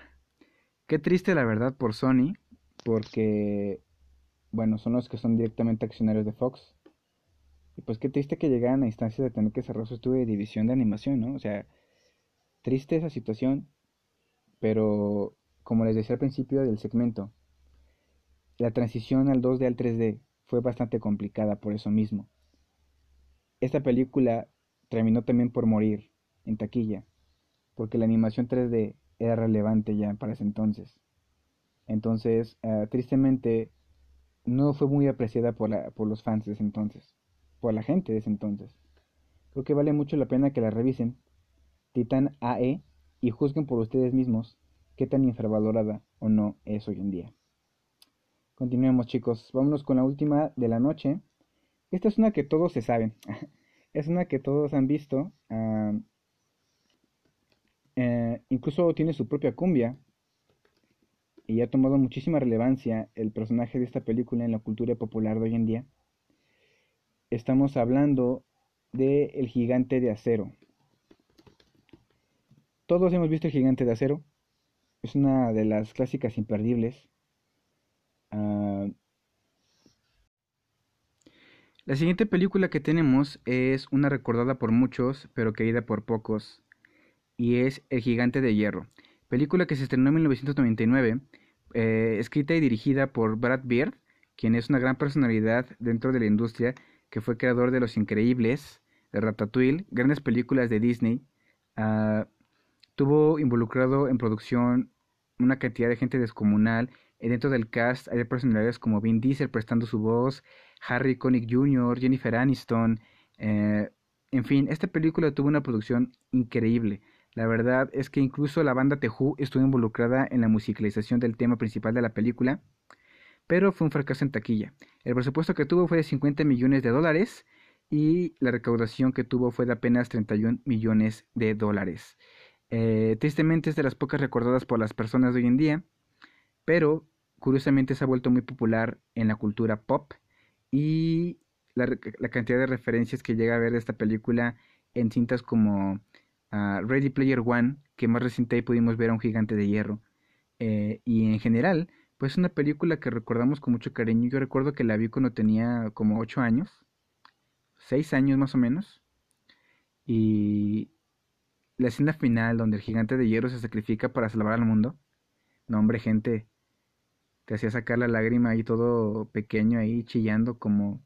qué triste la verdad por Sony, porque, bueno, son los que son directamente accionarios de Fox. Y pues qué triste que llegaran a instancias de tener que cerrar su estudio de división de animación, ¿no? O sea, triste esa situación, pero como les decía al principio del segmento, la transición al 2D al 3D fue bastante complicada por eso mismo. Esta película terminó también por morir en taquilla, porque la animación 3D era relevante ya para ese entonces. Entonces, eh, tristemente, no fue muy apreciada por, la, por los fans de ese entonces, por la gente de ese entonces. Creo que vale mucho la pena que la revisen, Titan AE, y juzguen por ustedes mismos qué tan infravalorada o no es hoy en día. Continuemos chicos, vámonos con la última de la noche. Esta es una que todos se saben, (laughs) es una que todos han visto, eh, incluso tiene su propia cumbia y ha tomado muchísima relevancia el personaje de esta película en la cultura popular de hoy en día. Estamos hablando de El Gigante de Acero. Todos hemos visto El Gigante de Acero, es una de las clásicas imperdibles Ah, la siguiente película que tenemos es una recordada por muchos, pero querida por pocos, y es El Gigante de Hierro, película que se estrenó en 1999, eh, escrita y dirigida por Brad Beard, quien es una gran personalidad dentro de la industria, que fue creador de Los Increíbles, de Ratatouille, grandes películas de Disney. Ah, tuvo involucrado en producción una cantidad de gente descomunal eh, dentro del cast hay personalidades como Vin Diesel prestando su voz, Harry Connick Jr., Jennifer Aniston. Eh, en fin, esta película tuvo una producción increíble. La verdad es que incluso la banda The estuvo involucrada en la musicalización del tema principal de la película, pero fue un fracaso en taquilla. El presupuesto que tuvo fue de 50 millones de dólares y la recaudación que tuvo fue de apenas 31 millones de dólares. Eh, tristemente es de las pocas recordadas por las personas de hoy en día, pero curiosamente se ha vuelto muy popular en la cultura pop y la, cantidad de referencias que llega a ver de esta película en cintas como Ready Player One, que más reciente ahí pudimos ver a un gigante de hierro. Eh, y en general, pues es una película que recordamos con mucho cariño. Yo recuerdo que la vi cuando tenía como 8 años, 6 años más o menos. Y la escena final donde el gigante de hierro se sacrifica para salvar al mundo. No, hombre, gente, te hacía sacar la lágrima ahí todo pequeño ahí chillando como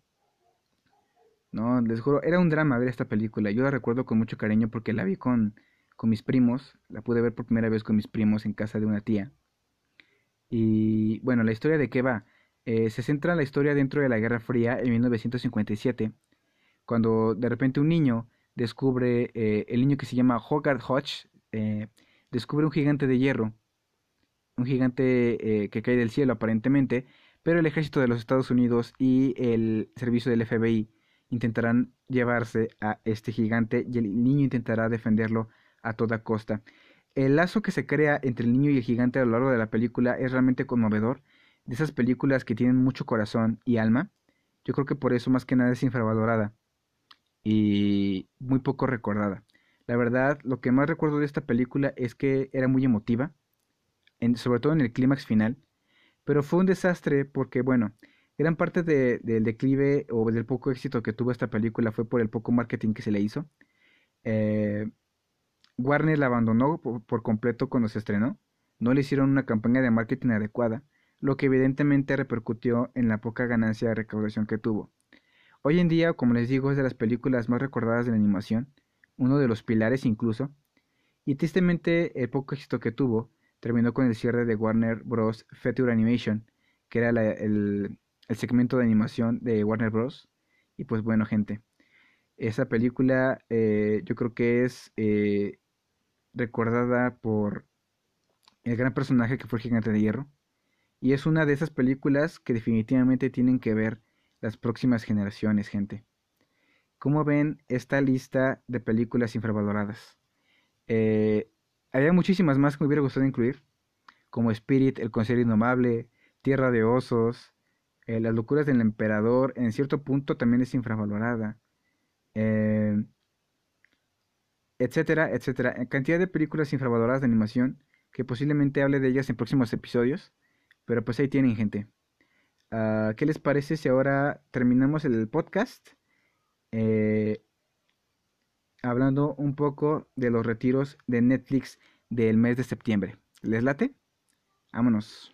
no les juro era un drama ver esta película. Yo la recuerdo con mucho cariño porque la vi con con mis primos. La pude ver por primera vez con mis primos en casa de una tía. Y bueno, la historia de qué va. Eh, se centra la historia dentro de la Guerra Fría en 1957, cuando de repente un niño descubre, eh, el niño que se llama Hogarth Hodge, eh, descubre un gigante de hierro, un gigante que cae del cielo aparentemente, pero el ejército de los Estados Unidos y el servicio del FBI intentarán llevarse a este gigante y el niño intentará defenderlo a toda costa. El lazo que se crea entre el niño y el gigante a lo largo de la película es realmente conmovedor, de esas películas que tienen mucho corazón y alma. Yo creo que por eso más que nada es infravalorada y muy poco recordada. La verdad, lo que más recuerdo de esta película es que era muy emotiva, sobre todo en el clímax final, pero fue un desastre porque, bueno, gran parte del declive o del poco éxito que tuvo esta película fue por el poco marketing que se le hizo. Eh, Warner la abandonó por, completo cuando se estrenó. No le hicieron una campaña de marketing adecuada, lo que evidentemente repercutió en la poca ganancia de recaudación que tuvo. Hoy en día, como les digo, es de las películas más recordadas de la animación, uno de los pilares incluso, y tristemente el poco éxito que tuvo terminó con el cierre de Warner Bros. Feature Animation, que era el, el segmento de animación de Warner Bros. Y pues bueno, gente, esa película eh, yo creo que es eh, recordada por el gran personaje que fue el Gigante de Hierro. Y es una de esas películas que definitivamente tienen que ver las próximas generaciones, gente. ¿Cómo ven esta lista de películas infravaloradas? Eh, había muchísimas más que me hubiera gustado incluir, como Spirit, El Consejo Indomable, Tierra de Osos, eh, las locuras del emperador en cierto punto también es infravalorada. Eh, etcétera, etcétera. En cantidad de películas infravaloradas de animación que posiblemente hable de ellas en próximos episodios. Pero pues ahí tienen, gente. Ah, ¿Qué les parece si ahora terminamos el podcast? Eh, hablando un poco de los retiros de Netflix del mes de septiembre. ¿Les late? Vámonos.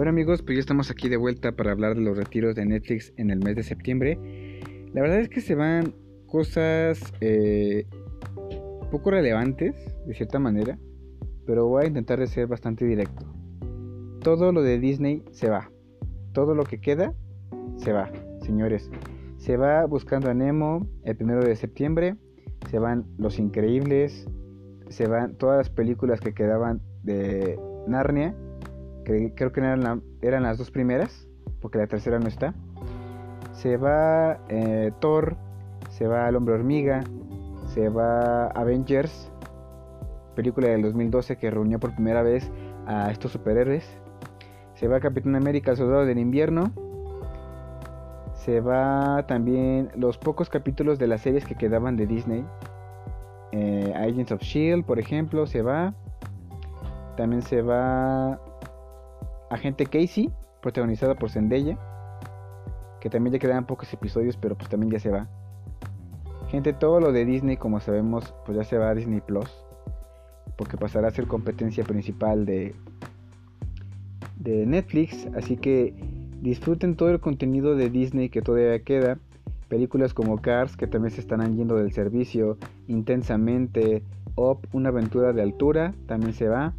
Bueno amigos, pues ya estamos aquí de vuelta para hablar de los retiros de Netflix en el mes de septiembre. La verdad es que se van cosas eh, poco relevantes, de cierta manera, pero voy a intentar de ser bastante directo. Todo lo de Disney se va. Todo lo que queda se va, señores. Se va buscando a Nemo el primero de septiembre. Se van Los Increíbles. Se van todas las películas que quedaban de Narnia creo que eran, las dos primeras, porque la tercera no está. Se va eh, Thor, se va El Hombre Hormiga, se va Avengers, película del 2012 que reunió por primera vez a estos superhéroes. Se va Capitán América, Soldado del Invierno. Se va también los pocos capítulos de las series que quedaban de Disney. Eh, Agents of Shield, por ejemplo, se va. También se va Agente Casey, protagonizada por Zendaya, que también ya quedan pocos episodios, pero pues también ya se va. Gente, todo lo de Disney, como sabemos, pues ya se va a Disney Plus, porque pasará a ser competencia principal de, de Netflix, así que disfruten todo el contenido de Disney que todavía queda. Películas como Cars, que también se estarán yendo del servicio, intensamente, Up, una aventura de altura, también se va.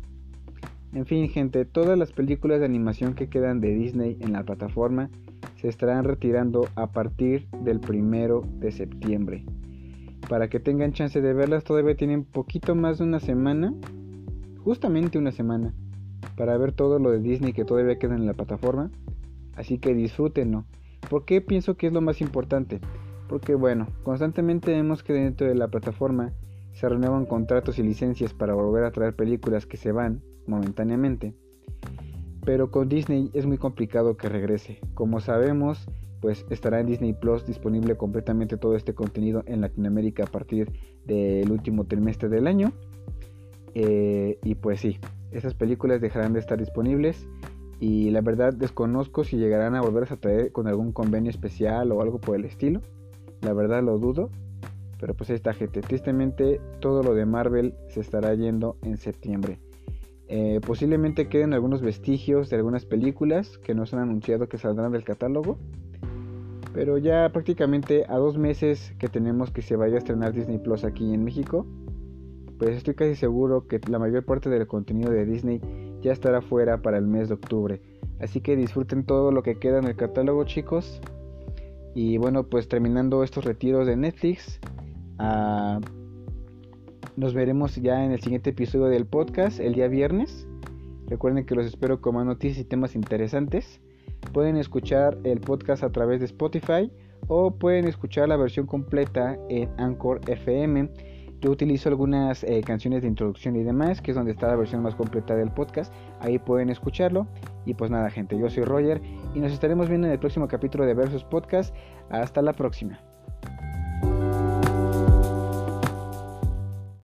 En fin, gente, todas las películas de animación que quedan de Disney en la plataforma se estarán retirando a partir del primero de septiembre. Para que tengan chance de verlas, todavía tienen poquito más de una semana, justamente una semana, para ver todo lo de Disney que todavía queda en la plataforma. Así que disfrútenlo. ¿Por qué pienso que es lo más importante? Porque bueno, constantemente vemos que dentro de la plataforma se renuevan contratos y licencias para volver a traer películas que se van momentáneamente. Pero con Disney es muy complicado que regrese. Como sabemos, pues estará en Disney Plus disponible completamente todo este contenido en Latinoamérica a partir del último trimestre del año. Eh, y pues sí, esas películas dejarán de estar disponibles. Y la verdad desconozco si llegarán a volver a traer con algún convenio especial o algo por el estilo. La verdad lo dudo. Pero pues esta gente. Tristemente todo lo de Marvel se estará yendo en septiembre. Eh, posiblemente queden algunos vestigios de algunas películas que no se han anunciado que saldrán del catálogo. Pero ya prácticamente a dos meses que tenemos que se vaya a estrenar Disney Plus aquí en México, pues estoy casi seguro que la mayor parte del contenido de Disney ya estará fuera para el mes de octubre. Así que disfruten todo lo que queda en el catálogo chicos. Y bueno, pues terminando estos retiros de Netflix, ah, nos veremos ya en el siguiente episodio del podcast el día viernes. Recuerden que los espero con más noticias y temas interesantes. Pueden escuchar el podcast a través de Spotify o pueden escuchar la versión completa en Anchor FM. Yo utilizo algunas eh, canciones de introducción y demás, que es donde está la versión más completa del podcast. Ahí pueden escucharlo. Y pues nada, gente, yo soy Roger y nos estaremos viendo en el próximo capítulo de Versus Podcast. Hasta la próxima.